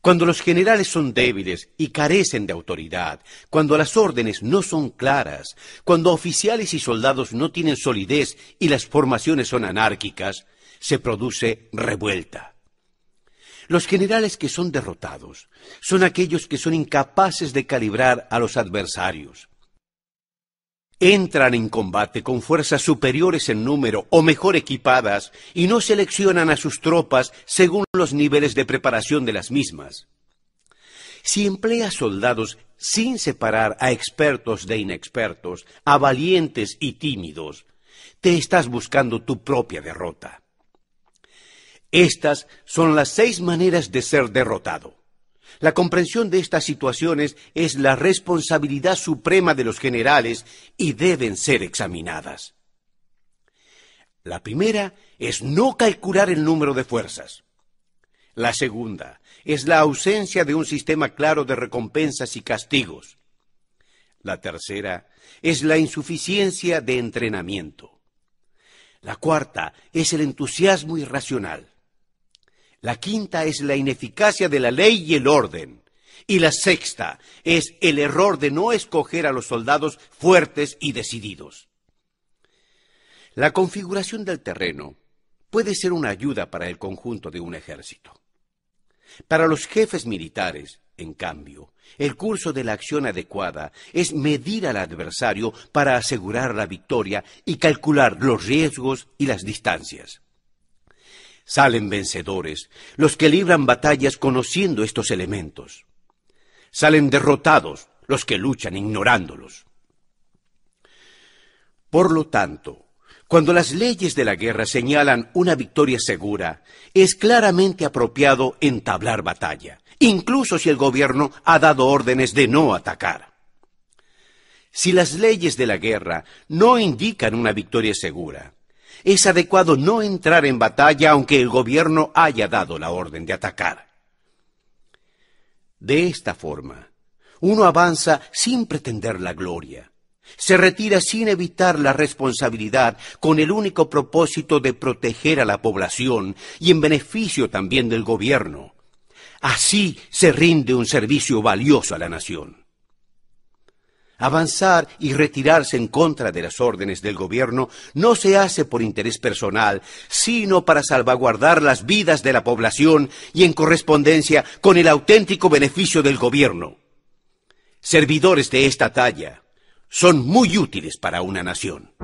Cuando los generales son débiles y carecen de autoridad, cuando las órdenes no son claras, cuando oficiales y soldados no tienen solidez y las formaciones son anárquicas, se produce revuelta. Los generales que son derrotados son aquellos que son incapaces de calibrar a los adversarios. Entran en combate con fuerzas superiores en número o mejor equipadas y no seleccionan a sus tropas según los niveles de preparación de las mismas. Si empleas soldados sin separar a expertos de inexpertos, a valientes y tímidos, te estás buscando tu propia derrota. Estas son las seis maneras de ser derrotado. La comprensión de estas situaciones es la responsabilidad suprema de los generales y deben ser examinadas. La primera es no calcular el número de fuerzas. La segunda es la ausencia de un sistema claro de recompensas y castigos. La tercera es la insuficiencia de entrenamiento. La cuarta es el entusiasmo irracional. La quinta es la ineficacia de la ley y el orden. Y la sexta es el error de no escoger a los soldados fuertes y decididos. La configuración del terreno puede ser una ayuda para el conjunto de un ejército. Para los jefes militares, en cambio, el curso de la acción adecuada es medir al adversario para asegurar la victoria y calcular los riesgos y las distancias. Salen vencedores los que libran batallas conociendo estos elementos. Salen derrotados los que luchan ignorándolos. Por lo tanto, cuando las leyes de la guerra señalan una victoria segura, es claramente apropiado entablar batalla, incluso si el gobierno ha dado órdenes de no atacar. Si las leyes de la guerra no indican una victoria segura, es adecuado no entrar en batalla aunque el gobierno haya dado la orden de atacar. De esta forma, uno avanza sin pretender la gloria. Se retira sin evitar la responsabilidad con el único propósito de proteger a la población y en beneficio también del gobierno. Así se rinde un servicio valioso a la nación. Avanzar y retirarse en contra de las órdenes del gobierno no se hace por interés personal, sino para salvaguardar las vidas de la población y en correspondencia con el auténtico beneficio del gobierno. Servidores de esta talla son muy útiles para una nación.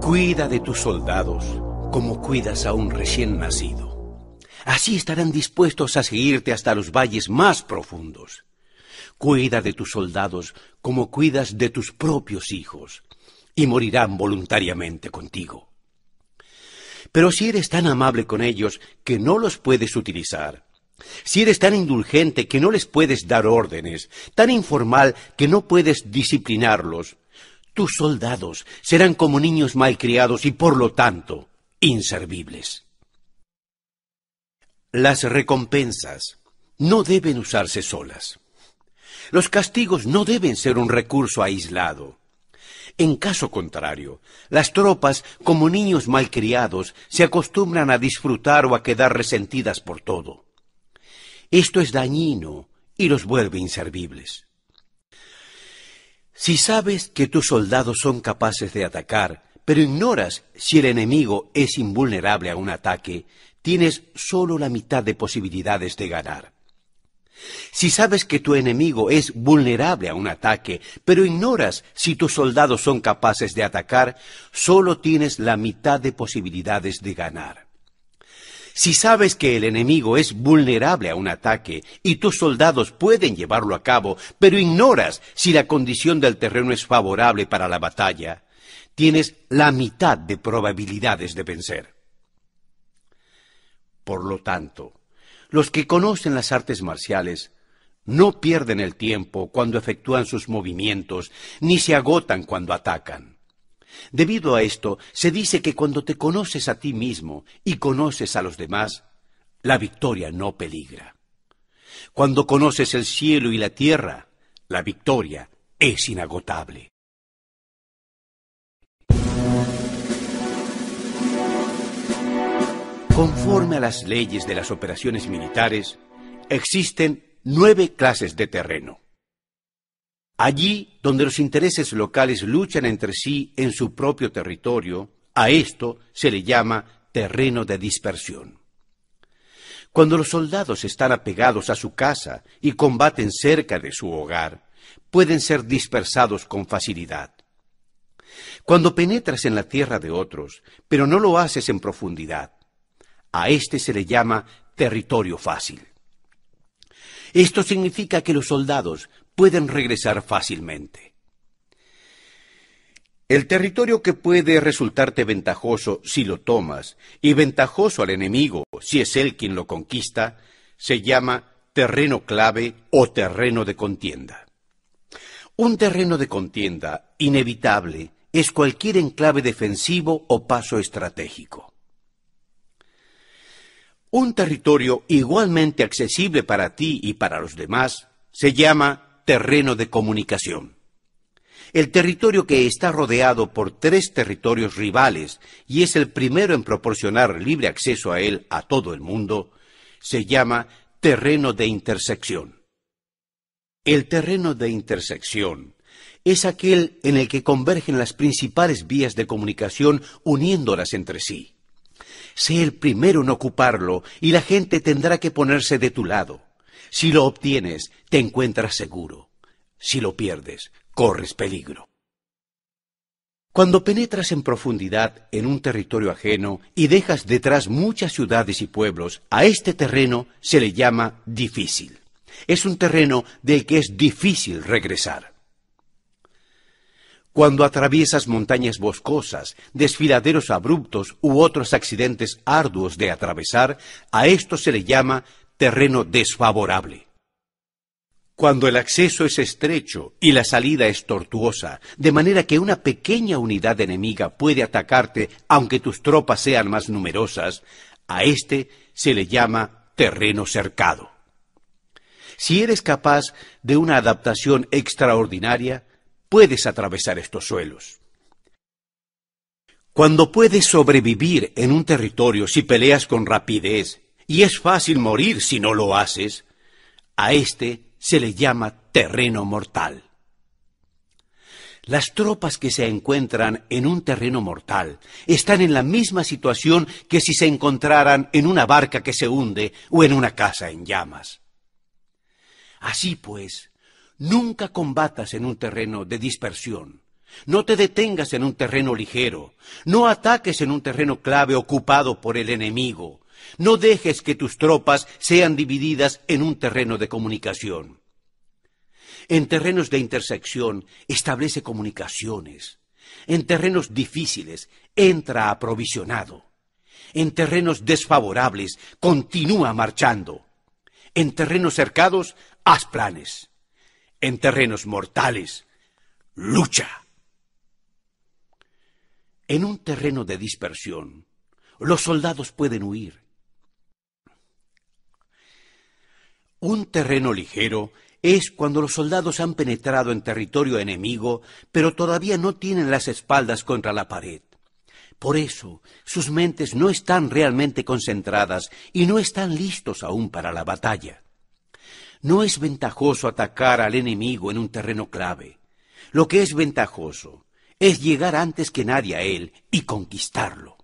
Cuida de tus soldados como cuidas a un recién nacido. Así estarán dispuestos a seguirte hasta los valles más profundos. Cuida de tus soldados como cuidas de tus propios hijos, y morirán voluntariamente contigo. Pero si eres tan amable con ellos que no los puedes utilizar, si eres tan indulgente que no les puedes dar órdenes, tan informal que no puedes disciplinarlos, tus soldados serán como niños malcriados y por lo tanto inservibles. Las recompensas no deben usarse solas. Los castigos no deben ser un recurso aislado. En caso contrario, las tropas, como niños malcriados, se acostumbran a disfrutar o a quedar resentidas por todo. Esto es dañino y los vuelve inservibles. Si sabes que tus soldados son capaces de atacar, pero ignoras si el enemigo es invulnerable a un ataque, tienes solo la mitad de posibilidades de ganar. Si sabes que tu enemigo es vulnerable a un ataque, pero ignoras si tus soldados son capaces de atacar, solo tienes la mitad de posibilidades de ganar. Si sabes que el enemigo es vulnerable a un ataque y tus soldados pueden llevarlo a cabo, pero ignoras si la condición del terreno es favorable para la batalla, tienes la mitad de probabilidades de vencer. Por lo tanto, los que conocen las artes marciales no pierden el tiempo cuando efectúan sus movimientos, ni se agotan cuando atacan. Debido a esto, se dice que cuando te conoces a ti mismo y conoces a los demás, la victoria no peligra. Cuando conoces el cielo y la tierra, la victoria es inagotable. Conforme a las leyes de las operaciones militares, existen nueve clases de terreno. Allí donde los intereses locales luchan entre sí en su propio territorio, a esto se le llama terreno de dispersión. Cuando los soldados están apegados a su casa y combaten cerca de su hogar, pueden ser dispersados con facilidad. Cuando penetras en la tierra de otros, pero no lo haces en profundidad, a este se le llama territorio fácil. Esto significa que los soldados pueden regresar fácilmente. El territorio que puede resultarte ventajoso si lo tomas y ventajoso al enemigo si es él quien lo conquista, se llama terreno clave o terreno de contienda. Un terreno de contienda inevitable es cualquier enclave defensivo o paso estratégico. Un territorio igualmente accesible para ti y para los demás se llama terreno de comunicación. El territorio que está rodeado por tres territorios rivales y es el primero en proporcionar libre acceso a él a todo el mundo, se llama terreno de intersección. El terreno de intersección es aquel en el que convergen las principales vías de comunicación uniéndolas entre sí. Sé el primero en ocuparlo y la gente tendrá que ponerse de tu lado. Si lo obtienes, te encuentras seguro. Si lo pierdes, corres peligro. Cuando penetras en profundidad en un territorio ajeno y dejas detrás muchas ciudades y pueblos, a este terreno se le llama difícil. Es un terreno del que es difícil regresar. Cuando atraviesas montañas boscosas, desfiladeros abruptos u otros accidentes arduos de atravesar, a esto se le llama terreno desfavorable. Cuando el acceso es estrecho y la salida es tortuosa, de manera que una pequeña unidad enemiga puede atacarte aunque tus tropas sean más numerosas, a este se le llama terreno cercado. Si eres capaz de una adaptación extraordinaria, puedes atravesar estos suelos. Cuando puedes sobrevivir en un territorio si peleas con rapidez, y es fácil morir si no lo haces, a este se le llama terreno mortal. Las tropas que se encuentran en un terreno mortal están en la misma situación que si se encontraran en una barca que se hunde o en una casa en llamas. Así pues, Nunca combatas en un terreno de dispersión. No te detengas en un terreno ligero. No ataques en un terreno clave ocupado por el enemigo. No dejes que tus tropas sean divididas en un terreno de comunicación. En terrenos de intersección establece comunicaciones. En terrenos difíciles entra aprovisionado. En terrenos desfavorables continúa marchando. En terrenos cercados haz planes en terrenos mortales. Lucha. En un terreno de dispersión, los soldados pueden huir. Un terreno ligero es cuando los soldados han penetrado en territorio enemigo, pero todavía no tienen las espaldas contra la pared. Por eso, sus mentes no están realmente concentradas y no están listos aún para la batalla. No es ventajoso atacar al enemigo en un terreno clave. Lo que es ventajoso es llegar antes que nadie a él y conquistarlo.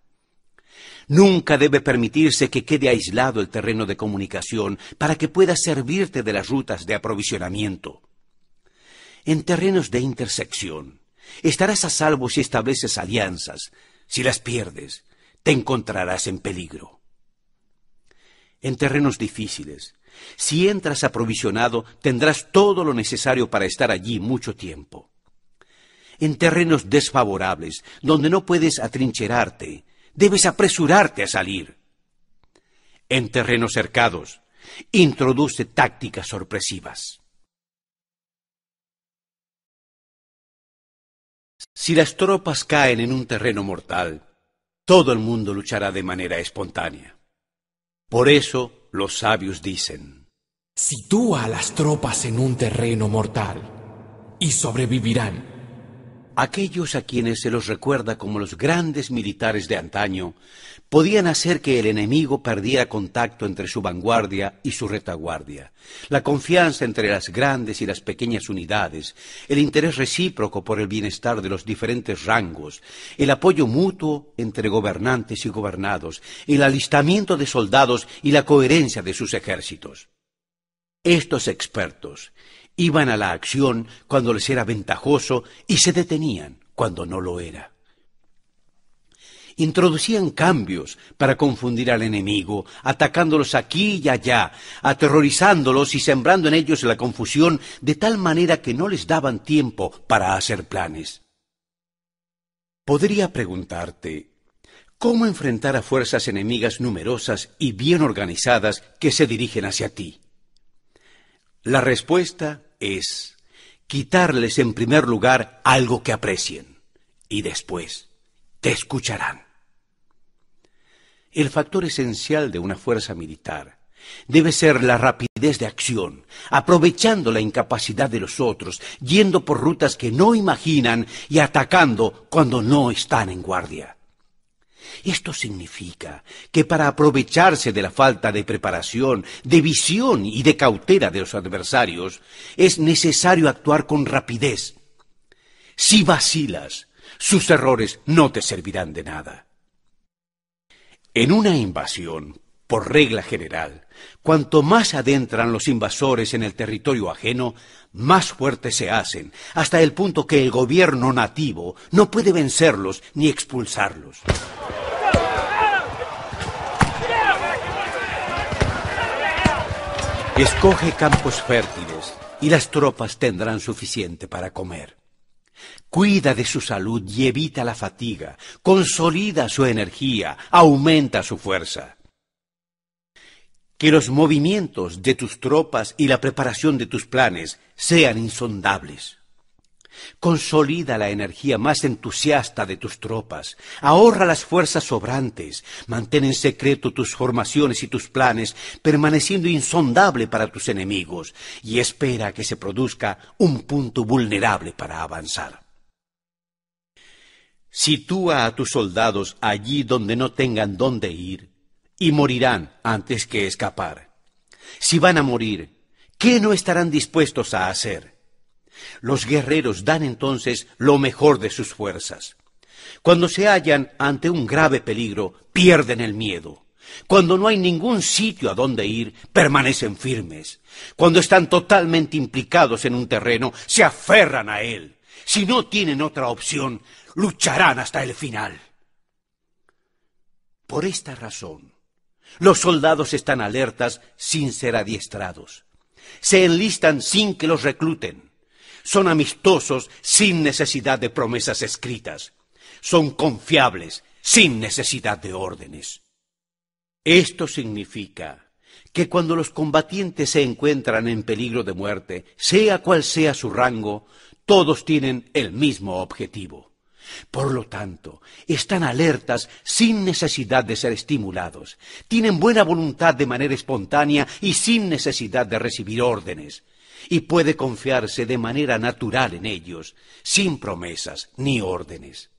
Nunca debe permitirse que quede aislado el terreno de comunicación para que pueda servirte de las rutas de aprovisionamiento. En terrenos de intersección, estarás a salvo si estableces alianzas. Si las pierdes, te encontrarás en peligro. En terrenos difíciles, si entras aprovisionado, tendrás todo lo necesario para estar allí mucho tiempo. En terrenos desfavorables, donde no puedes atrincherarte, debes apresurarte a salir. En terrenos cercados, introduce tácticas sorpresivas. Si las tropas caen en un terreno mortal, todo el mundo luchará de manera espontánea. Por eso los sabios dicen, Sitúa a las tropas en un terreno mortal y sobrevivirán. Aquellos a quienes se los recuerda como los grandes militares de antaño podían hacer que el enemigo perdiera contacto entre su vanguardia y su retaguardia, la confianza entre las grandes y las pequeñas unidades, el interés recíproco por el bienestar de los diferentes rangos, el apoyo mutuo entre gobernantes y gobernados, el alistamiento de soldados y la coherencia de sus ejércitos. Estos expertos Iban a la acción cuando les era ventajoso y se detenían cuando no lo era. Introducían cambios para confundir al enemigo, atacándolos aquí y allá, aterrorizándolos y sembrando en ellos la confusión de tal manera que no les daban tiempo para hacer planes. Podría preguntarte, ¿cómo enfrentar a fuerzas enemigas numerosas y bien organizadas que se dirigen hacia ti? La respuesta es quitarles en primer lugar algo que aprecien y después te escucharán. El factor esencial de una fuerza militar debe ser la rapidez de acción, aprovechando la incapacidad de los otros, yendo por rutas que no imaginan y atacando cuando no están en guardia. Esto significa que para aprovecharse de la falta de preparación, de visión y de cautela de los adversarios, es necesario actuar con rapidez. Si vacilas, sus errores no te servirán de nada. En una invasión, por regla general, cuanto más adentran los invasores en el territorio ajeno, más fuertes se hacen, hasta el punto que el gobierno nativo no puede vencerlos ni expulsarlos. Escoge campos fértiles y las tropas tendrán suficiente para comer. Cuida de su salud y evita la fatiga. Consolida su energía, aumenta su fuerza. Que los movimientos de tus tropas y la preparación de tus planes sean insondables. Consolida la energía más entusiasta de tus tropas. Ahorra las fuerzas sobrantes. Mantén en secreto tus formaciones y tus planes, permaneciendo insondable para tus enemigos, y espera que se produzca un punto vulnerable para avanzar. Sitúa a tus soldados allí donde no tengan dónde ir, y morirán antes que escapar. Si van a morir, ¿qué no estarán dispuestos a hacer? Los guerreros dan entonces lo mejor de sus fuerzas. Cuando se hallan ante un grave peligro, pierden el miedo. Cuando no hay ningún sitio a donde ir, permanecen firmes. Cuando están totalmente implicados en un terreno, se aferran a él. Si no tienen otra opción, lucharán hasta el final. Por esta razón, los soldados están alertas sin ser adiestrados. Se enlistan sin que los recluten son amistosos sin necesidad de promesas escritas. Son confiables sin necesidad de órdenes. Esto significa que cuando los combatientes se encuentran en peligro de muerte, sea cual sea su rango, todos tienen el mismo objetivo. Por lo tanto, están alertas sin necesidad de ser estimulados, tienen buena voluntad de manera espontánea y sin necesidad de recibir órdenes y puede confiarse de manera natural en ellos, sin promesas ni órdenes.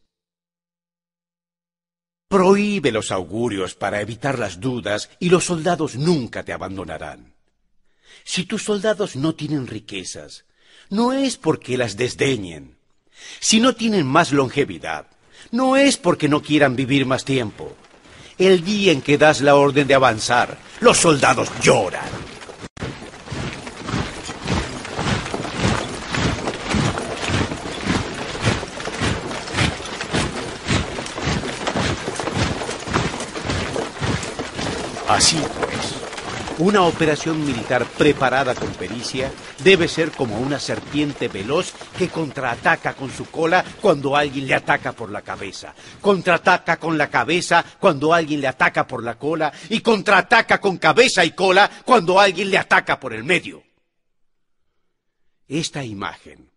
Prohíbe los augurios para evitar las dudas y los soldados nunca te abandonarán. Si tus soldados no tienen riquezas, no es porque las desdeñen. Si no tienen más longevidad, no es porque no quieran vivir más tiempo. El día en que das la orden de avanzar, los soldados lloran. Así una operación militar preparada con pericia debe ser como una serpiente veloz que contraataca con su cola cuando alguien le ataca por la cabeza, contraataca con la cabeza cuando alguien le ataca por la cola y contraataca con cabeza y cola cuando alguien le ataca por el medio. Esta imagen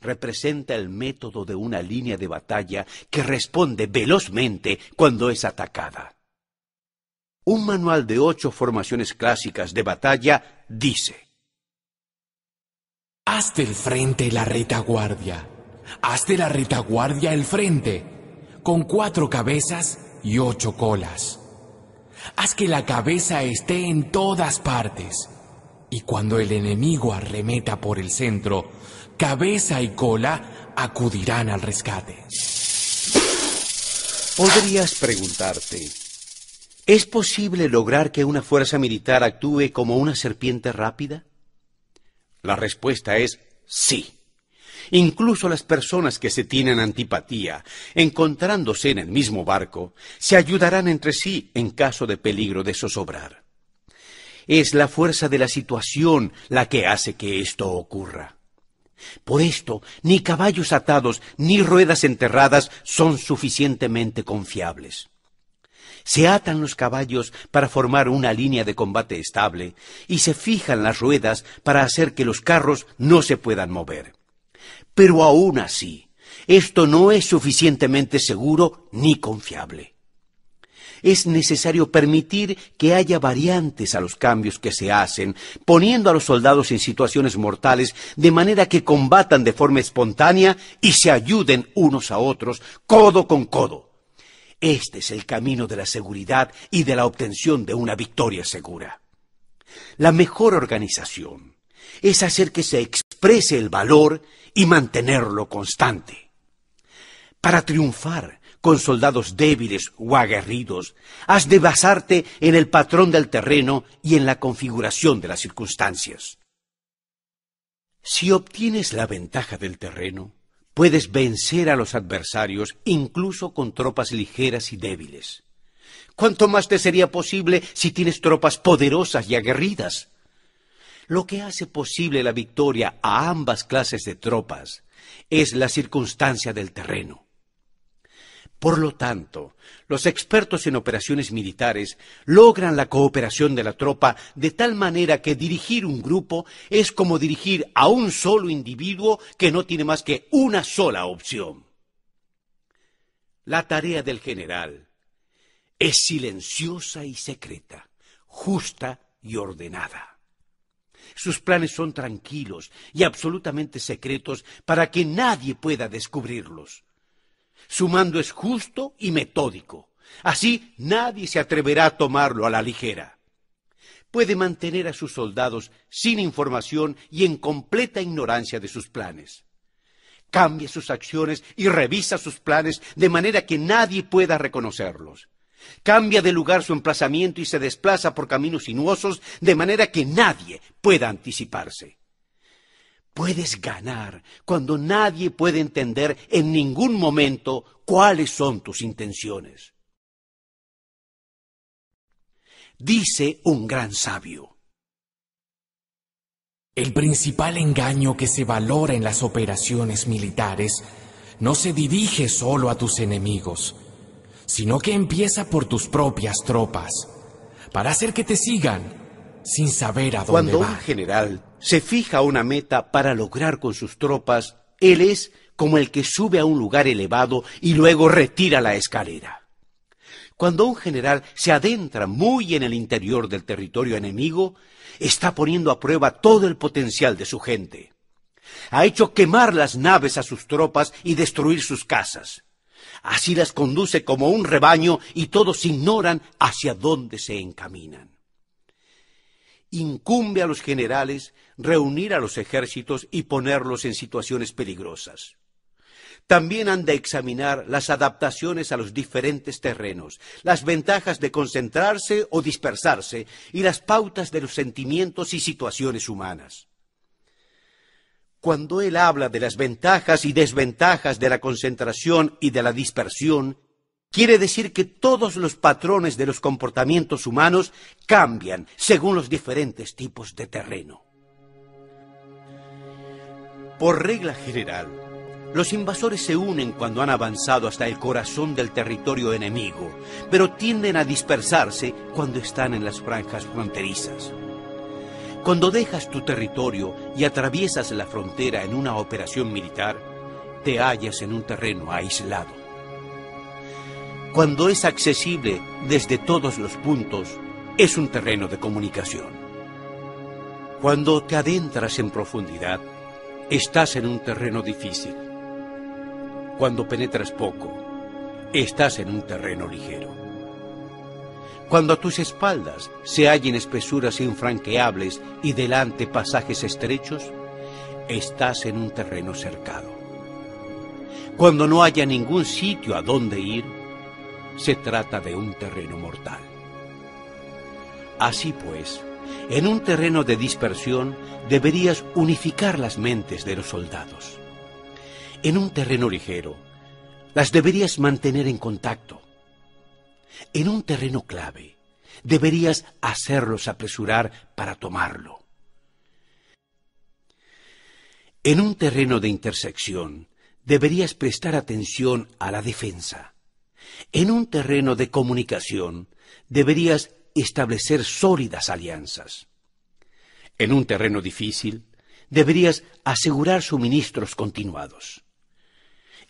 representa el método de una línea de batalla que responde velozmente cuando es atacada. Un manual de ocho formaciones clásicas de batalla dice, Haz del frente la retaguardia, haz de la retaguardia el frente, con cuatro cabezas y ocho colas. Haz que la cabeza esté en todas partes, y cuando el enemigo arremeta por el centro, cabeza y cola acudirán al rescate. Podrías preguntarte, ¿es posible lograr que una fuerza militar actúe como una serpiente rápida? La respuesta es sí. Incluso las personas que se tienen antipatía, encontrándose en el mismo barco, se ayudarán entre sí en caso de peligro de zozobrar. Es la fuerza de la situación la que hace que esto ocurra. Por esto, ni caballos atados ni ruedas enterradas son suficientemente confiables. Se atan los caballos para formar una línea de combate estable y se fijan las ruedas para hacer que los carros no se puedan mover. Pero aún así, esto no es suficientemente seguro ni confiable. Es necesario permitir que haya variantes a los cambios que se hacen, poniendo a los soldados en situaciones mortales de manera que combatan de forma espontánea y se ayuden unos a otros, codo con codo. Este es el camino de la seguridad y de la obtención de una victoria segura. La mejor organización es hacer que se exprese el valor y mantenerlo constante. Para triunfar con soldados débiles o aguerridos, has de basarte en el patrón del terreno y en la configuración de las circunstancias. Si obtienes la ventaja del terreno, puedes vencer a los adversarios incluso con tropas ligeras y débiles. ¿Cuánto más te sería posible si tienes tropas poderosas y aguerridas? Lo que hace posible la victoria a ambas clases de tropas es la circunstancia del terreno. Por lo tanto, los expertos en operaciones militares logran la cooperación de la tropa de tal manera que dirigir un grupo es como dirigir a un solo individuo que no tiene más que una sola opción. La tarea del general es silenciosa y secreta, justa y ordenada. Sus planes son tranquilos y absolutamente secretos para que nadie pueda descubrirlos. Su mando es justo y metódico. Así nadie se atreverá a tomarlo a la ligera. Puede mantener a sus soldados sin información y en completa ignorancia de sus planes. Cambia sus acciones y revisa sus planes de manera que nadie pueda reconocerlos. Cambia de lugar su emplazamiento y se desplaza por caminos sinuosos de manera que nadie pueda anticiparse. Puedes ganar cuando nadie puede entender en ningún momento cuáles son tus intenciones. Dice un gran sabio. El principal engaño que se valora en las operaciones militares no se dirige solo a tus enemigos, sino que empieza por tus propias tropas, para hacer que te sigan sin saber a dónde Cuando va. un general se fija una meta para lograr con sus tropas, él es como el que sube a un lugar elevado y luego retira la escalera. Cuando un general se adentra muy en el interior del territorio enemigo, está poniendo a prueba todo el potencial de su gente. Ha hecho quemar las naves a sus tropas y destruir sus casas. Así las conduce como un rebaño y todos ignoran hacia dónde se encaminan. Incumbe a los generales reunir a los ejércitos y ponerlos en situaciones peligrosas. También han de examinar las adaptaciones a los diferentes terrenos, las ventajas de concentrarse o dispersarse y las pautas de los sentimientos y situaciones humanas. Cuando él habla de las ventajas y desventajas de la concentración y de la dispersión, quiere decir que todos los patrones de los comportamientos humanos cambian según los diferentes tipos de terreno. Por regla general, los invasores se unen cuando han avanzado hasta el corazón del territorio enemigo, pero tienden a dispersarse cuando están en las franjas fronterizas. Cuando dejas tu territorio y atraviesas la frontera en una operación militar, te hallas en un terreno aislado. Cuando es accesible desde todos los puntos, es un terreno de comunicación. Cuando te adentras en profundidad, estás en un terreno difícil. Cuando penetras poco, estás en un terreno ligero. Cuando a tus espaldas se hallen espesuras infranqueables y delante pasajes estrechos, estás en un terreno cercado. Cuando no haya ningún sitio a donde ir, se trata de un terreno mortal. Así pues, en un terreno de dispersión deberías unificar las mentes de los soldados. En un terreno ligero, las deberías mantener en contacto. En un terreno clave, deberías hacerlos apresurar para tomarlo. En un terreno de intersección, deberías prestar atención a la defensa. En un terreno de comunicación, deberías establecer sólidas alianzas. En un terreno difícil, deberías asegurar suministros continuados.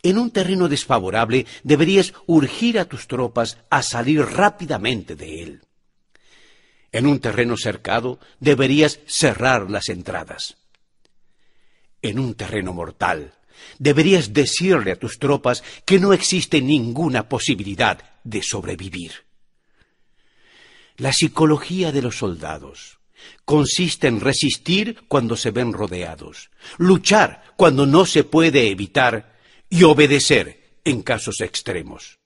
En un terreno desfavorable, deberías urgir a tus tropas a salir rápidamente de él. En un terreno cercado, deberías cerrar las entradas. En un terreno mortal, deberías decirle a tus tropas que no existe ninguna posibilidad de sobrevivir. La psicología de los soldados consiste en resistir cuando se ven rodeados, luchar cuando no se puede evitar y obedecer en casos extremos.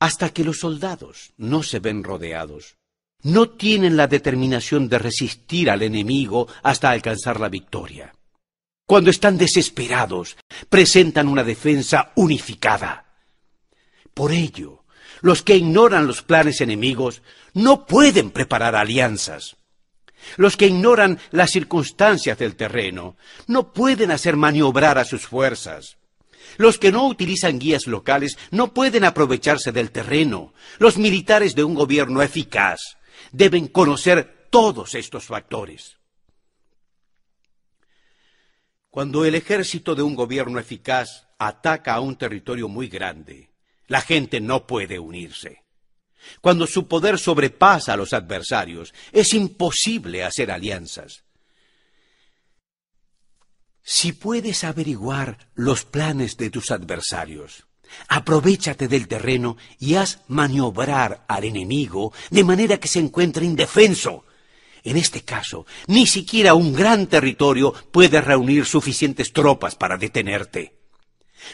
Hasta que los soldados no se ven rodeados, no tienen la determinación de resistir al enemigo hasta alcanzar la victoria. Cuando están desesperados, presentan una defensa unificada. Por ello, los que ignoran los planes enemigos no pueden preparar alianzas. Los que ignoran las circunstancias del terreno no pueden hacer maniobrar a sus fuerzas. Los que no utilizan guías locales no pueden aprovecharse del terreno. Los militares de un gobierno eficaz deben conocer todos estos factores. Cuando el ejército de un gobierno eficaz ataca a un territorio muy grande, la gente no puede unirse. Cuando su poder sobrepasa a los adversarios, es imposible hacer alianzas. Si puedes averiguar los planes de tus adversarios, aprovechate del terreno y haz maniobrar al enemigo de manera que se encuentre indefenso en este caso, ni siquiera un gran territorio puede reunir suficientes tropas para detenerte.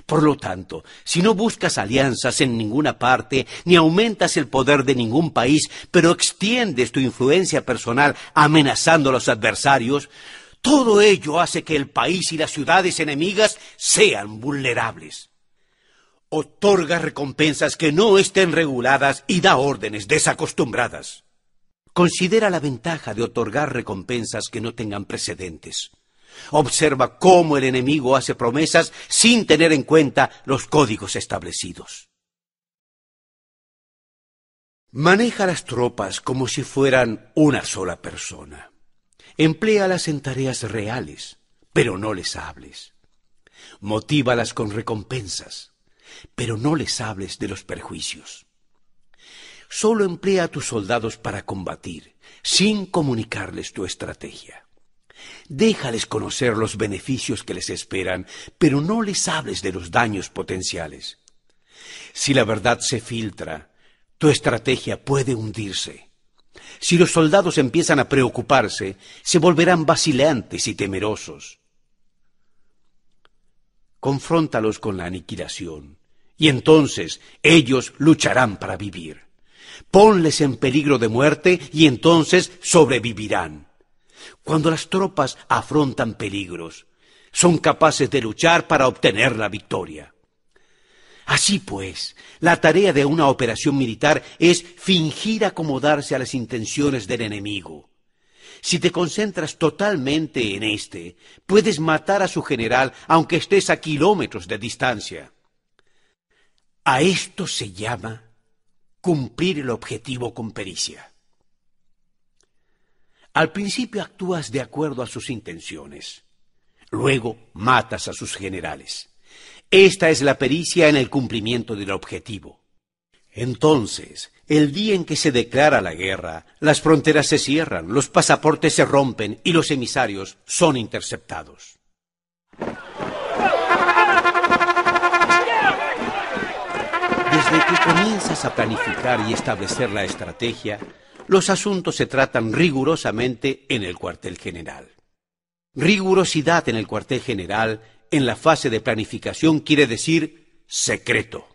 Por lo tanto, si no buscas alianzas en ninguna parte, ni aumentas el poder de ningún país, pero extiendes tu influencia personal amenazando a los adversarios, todo ello hace que el país y las ciudades enemigas sean vulnerables. Otorga recompensas que no estén reguladas y da órdenes desacostumbradas. Considera la ventaja de otorgar recompensas que no tengan precedentes. Observa cómo el enemigo hace promesas sin tener en cuenta los códigos establecidos. Maneja las tropas como si fueran una sola persona. Empléalas en tareas reales, pero no les hables. Motívalas con recompensas, pero no les hables de los perjuicios. Solo emplea a tus soldados para combatir, sin comunicarles tu estrategia. Déjales conocer los beneficios que les esperan, pero no les hables de los daños potenciales. Si la verdad se filtra, tu estrategia puede hundirse. Si los soldados empiezan a preocuparse, se volverán vacilantes y temerosos. Confróntalos con la aniquilación, y entonces ellos lucharán para vivir ponles en peligro de muerte y entonces sobrevivirán. Cuando las tropas afrontan peligros, son capaces de luchar para obtener la victoria. Así pues, la tarea de una operación militar es fingir acomodarse a las intenciones del enemigo. Si te concentras totalmente en éste, puedes matar a su general aunque estés a kilómetros de distancia. A esto se llama cumplir el objetivo con pericia. Al principio actúas de acuerdo a sus intenciones. Luego matas a sus generales. Esta es la pericia en el cumplimiento del objetivo. Entonces, el día en que se declara la guerra, las fronteras se cierran, los pasaportes se rompen y los emisarios son interceptados. Desde que comienzas a planificar y establecer la estrategia, los asuntos se tratan rigurosamente en el cuartel general. Rigurosidad en el cuartel general en la fase de planificación quiere decir secreto.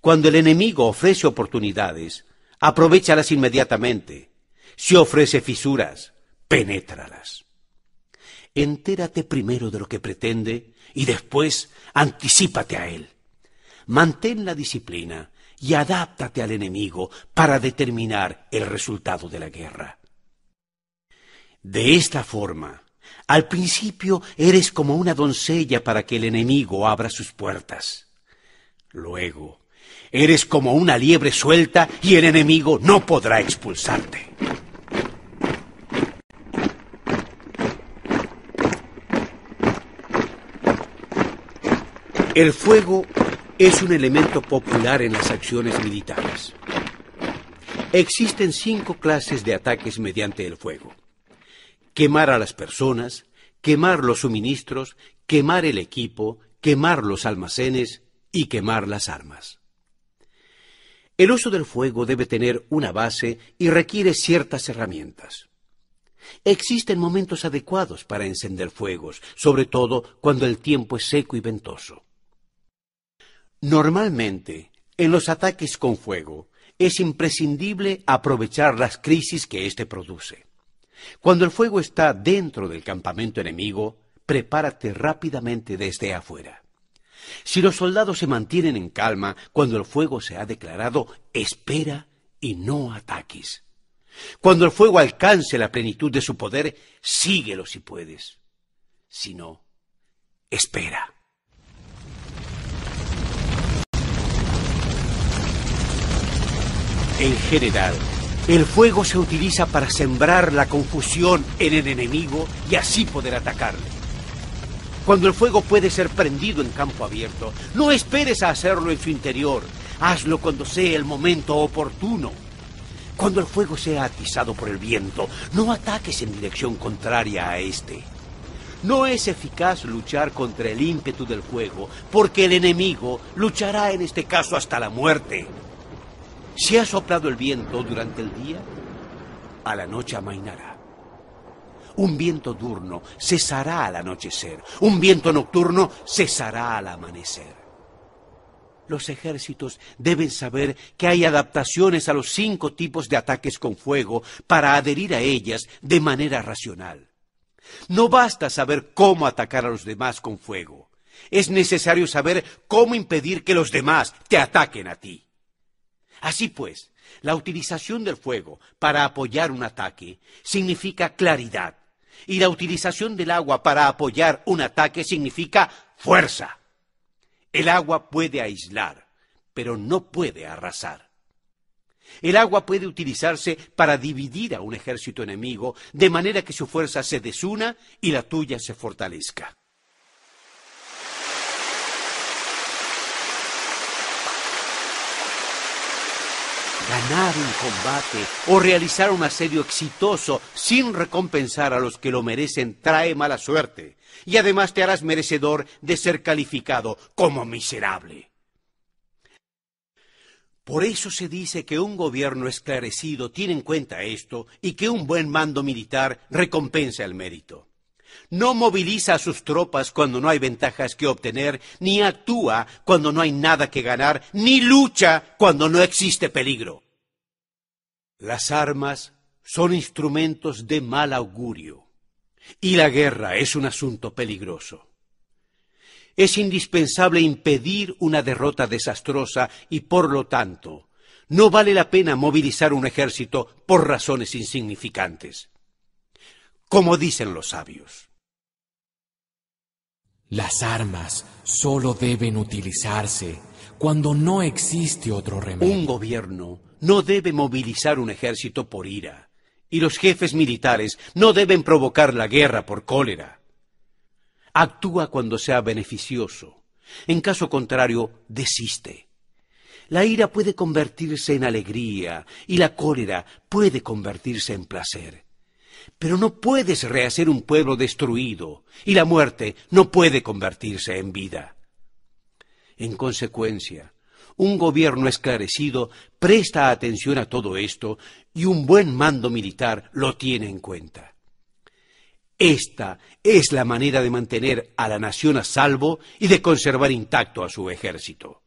Cuando el enemigo ofrece oportunidades, aprovechalas inmediatamente. Si ofrece fisuras, penétralas. Entérate primero de lo que pretende y después anticípate a él. Mantén la disciplina y adáptate al enemigo para determinar el resultado de la guerra. De esta forma, al principio eres como una doncella para que el enemigo abra sus puertas. Luego, eres como una liebre suelta y el enemigo no podrá expulsarte. El fuego es un elemento popular en las acciones militares. Existen cinco clases de ataques mediante el fuego quemar a las personas, quemar los suministros, quemar el equipo, quemar los almacenes y quemar las armas. El uso del fuego debe tener una base y requiere ciertas herramientas. Existen momentos adecuados para encender fuegos, sobre todo cuando el tiempo es seco y ventoso. Normalmente, en los ataques con fuego, es imprescindible aprovechar las crisis que éste produce. Cuando el fuego está dentro del campamento enemigo, prepárate rápidamente desde afuera. Si los soldados se mantienen en calma cuando el fuego se ha declarado, espera y no ataques. Cuando el fuego alcance la plenitud de su poder, síguelo si puedes. Si no, espera. En general, el fuego se utiliza para sembrar la confusión en el enemigo y así poder atacarle. Cuando el fuego puede ser prendido en campo abierto, no esperes a hacerlo en su interior. Hazlo cuando sea el momento oportuno. Cuando el fuego sea atizado por el viento, no ataques en dirección contraria a este. No es eficaz luchar contra el ímpetu del fuego, porque el enemigo luchará en este caso hasta la muerte. Si ha soplado el viento durante el día, a la noche amainará. Un viento diurno cesará al anochecer. Un viento nocturno cesará al amanecer. Los ejércitos deben saber que hay adaptaciones a los cinco tipos de ataques con fuego para adherir a ellas de manera racional. No basta saber cómo atacar a los demás con fuego. Es necesario saber cómo impedir que los demás te ataquen a ti. Así pues, la utilización del fuego para apoyar un ataque significa claridad y la utilización del agua para apoyar un ataque significa fuerza. El agua puede aislar, pero no puede arrasar. El agua puede utilizarse para dividir a un ejército enemigo de manera que su fuerza se desuna y la tuya se fortalezca. Ganar un combate o realizar un asedio exitoso sin recompensar a los que lo merecen trae mala suerte y además te harás merecedor de ser calificado como miserable. Por eso se dice que un gobierno esclarecido tiene en cuenta esto y que un buen mando militar recompensa el mérito. No moviliza a sus tropas cuando no hay ventajas que obtener, ni actúa cuando no hay nada que ganar, ni lucha cuando no existe peligro. Las armas son instrumentos de mal augurio y la guerra es un asunto peligroso. Es indispensable impedir una derrota desastrosa y por lo tanto no vale la pena movilizar un ejército por razones insignificantes. Como dicen los sabios. Las armas solo deben utilizarse cuando no existe otro remedio. Un gobierno no debe movilizar un ejército por ira, y los jefes militares no deben provocar la guerra por cólera. Actúa cuando sea beneficioso. En caso contrario, desiste. La ira puede convertirse en alegría y la cólera puede convertirse en placer. Pero no puedes rehacer un pueblo destruido y la muerte no puede convertirse en vida. En consecuencia, un gobierno esclarecido presta atención a todo esto y un buen mando militar lo tiene en cuenta. Esta es la manera de mantener a la nación a salvo y de conservar intacto a su ejército.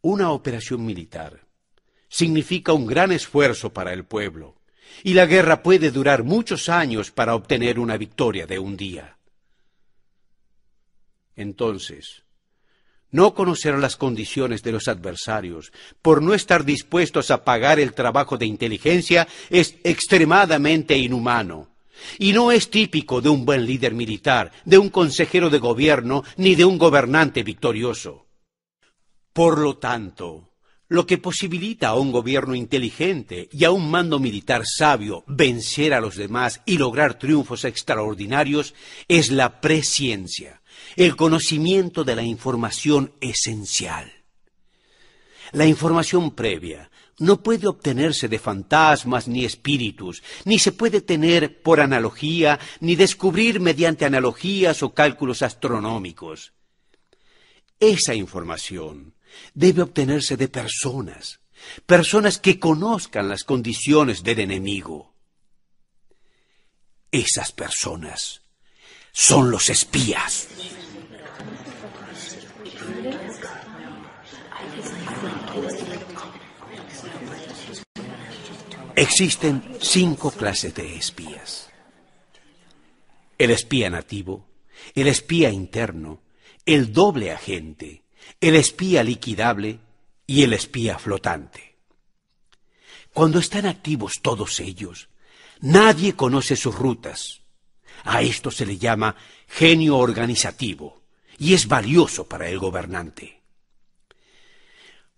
Una operación militar significa un gran esfuerzo para el pueblo, y la guerra puede durar muchos años para obtener una victoria de un día. Entonces, no conocer las condiciones de los adversarios, por no estar dispuestos a pagar el trabajo de inteligencia, es extremadamente inhumano. Y no es típico de un buen líder militar, de un consejero de gobierno, ni de un gobernante victorioso. Por lo tanto, lo que posibilita a un gobierno inteligente y a un mando militar sabio vencer a los demás y lograr triunfos extraordinarios es la presciencia, el conocimiento de la información esencial. La información previa no puede obtenerse de fantasmas ni espíritus, ni se puede tener por analogía, ni descubrir mediante analogías o cálculos astronómicos. Esa información debe obtenerse de personas, personas que conozcan las condiciones del enemigo. Esas personas son los espías. Existen cinco clases de espías. El espía nativo, el espía interno, el doble agente, el espía liquidable y el espía flotante. Cuando están activos todos ellos, nadie conoce sus rutas. A esto se le llama genio organizativo y es valioso para el gobernante.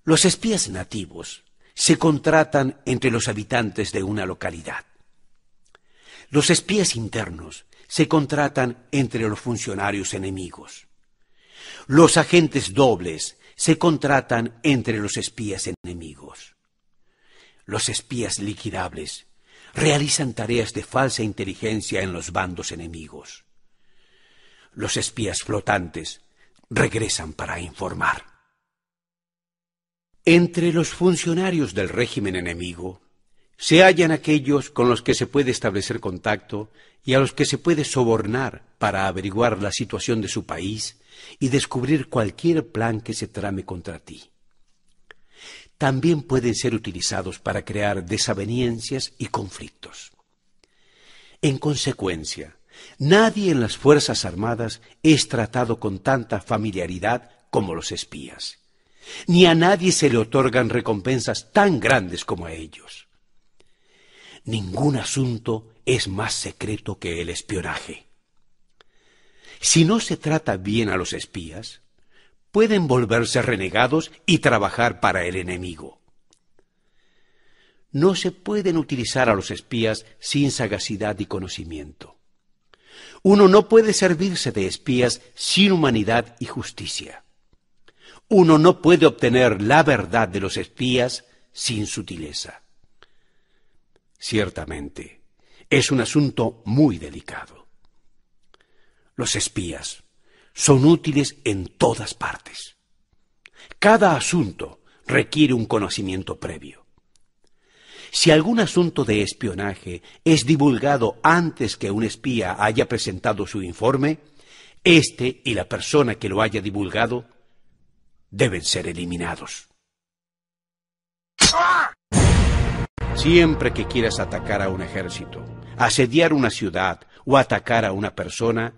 Los espías nativos se contratan entre los habitantes de una localidad. Los espías internos se contratan entre los funcionarios enemigos. Los agentes dobles se contratan entre los espías enemigos. Los espías liquidables realizan tareas de falsa inteligencia en los bandos enemigos. Los espías flotantes regresan para informar. Entre los funcionarios del régimen enemigo se hallan aquellos con los que se puede establecer contacto y a los que se puede sobornar para averiguar la situación de su país y descubrir cualquier plan que se trame contra ti. También pueden ser utilizados para crear desavenencias y conflictos. En consecuencia, nadie en las Fuerzas Armadas es tratado con tanta familiaridad como los espías, ni a nadie se le otorgan recompensas tan grandes como a ellos. Ningún asunto es más secreto que el espionaje. Si no se trata bien a los espías, pueden volverse renegados y trabajar para el enemigo. No se pueden utilizar a los espías sin sagacidad y conocimiento. Uno no puede servirse de espías sin humanidad y justicia. Uno no puede obtener la verdad de los espías sin sutileza. Ciertamente, es un asunto muy delicado. Los espías son útiles en todas partes. Cada asunto requiere un conocimiento previo. Si algún asunto de espionaje es divulgado antes que un espía haya presentado su informe, éste y la persona que lo haya divulgado deben ser eliminados. Siempre que quieras atacar a un ejército, asediar una ciudad o atacar a una persona,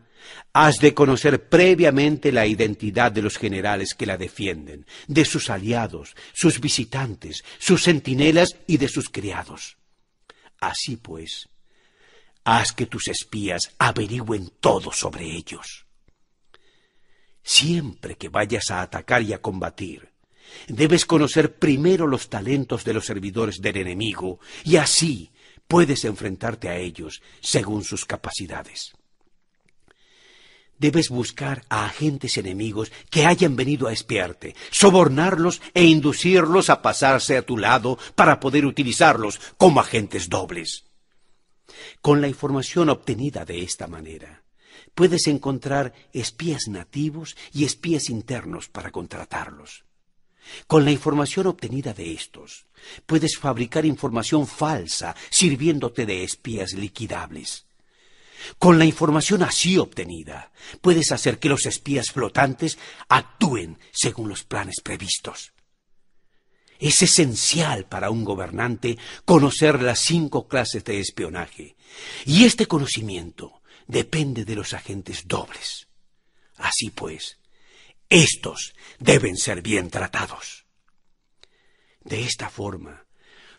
has de conocer previamente la identidad de los generales que la defienden, de sus aliados, sus visitantes, sus centinelas y de sus criados. Así pues, haz que tus espías averigüen todo sobre ellos. Siempre que vayas a atacar y a combatir, Debes conocer primero los talentos de los servidores del enemigo y así puedes enfrentarte a ellos según sus capacidades. Debes buscar a agentes enemigos que hayan venido a espiarte, sobornarlos e inducirlos a pasarse a tu lado para poder utilizarlos como agentes dobles. Con la información obtenida de esta manera, puedes encontrar espías nativos y espías internos para contratarlos. Con la información obtenida de estos, puedes fabricar información falsa sirviéndote de espías liquidables. Con la información así obtenida, puedes hacer que los espías flotantes actúen según los planes previstos. Es esencial para un gobernante conocer las cinco clases de espionaje, y este conocimiento depende de los agentes dobles. Así pues, estos deben ser bien tratados. De esta forma,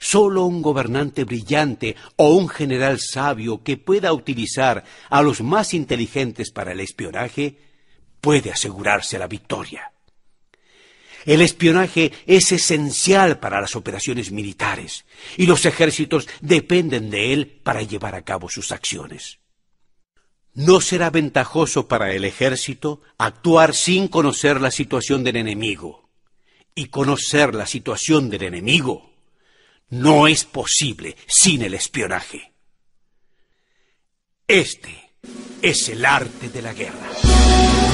solo un gobernante brillante o un general sabio que pueda utilizar a los más inteligentes para el espionaje puede asegurarse la victoria. El espionaje es esencial para las operaciones militares y los ejércitos dependen de él para llevar a cabo sus acciones. No será ventajoso para el ejército actuar sin conocer la situación del enemigo. Y conocer la situación del enemigo no es posible sin el espionaje. Este es el arte de la guerra.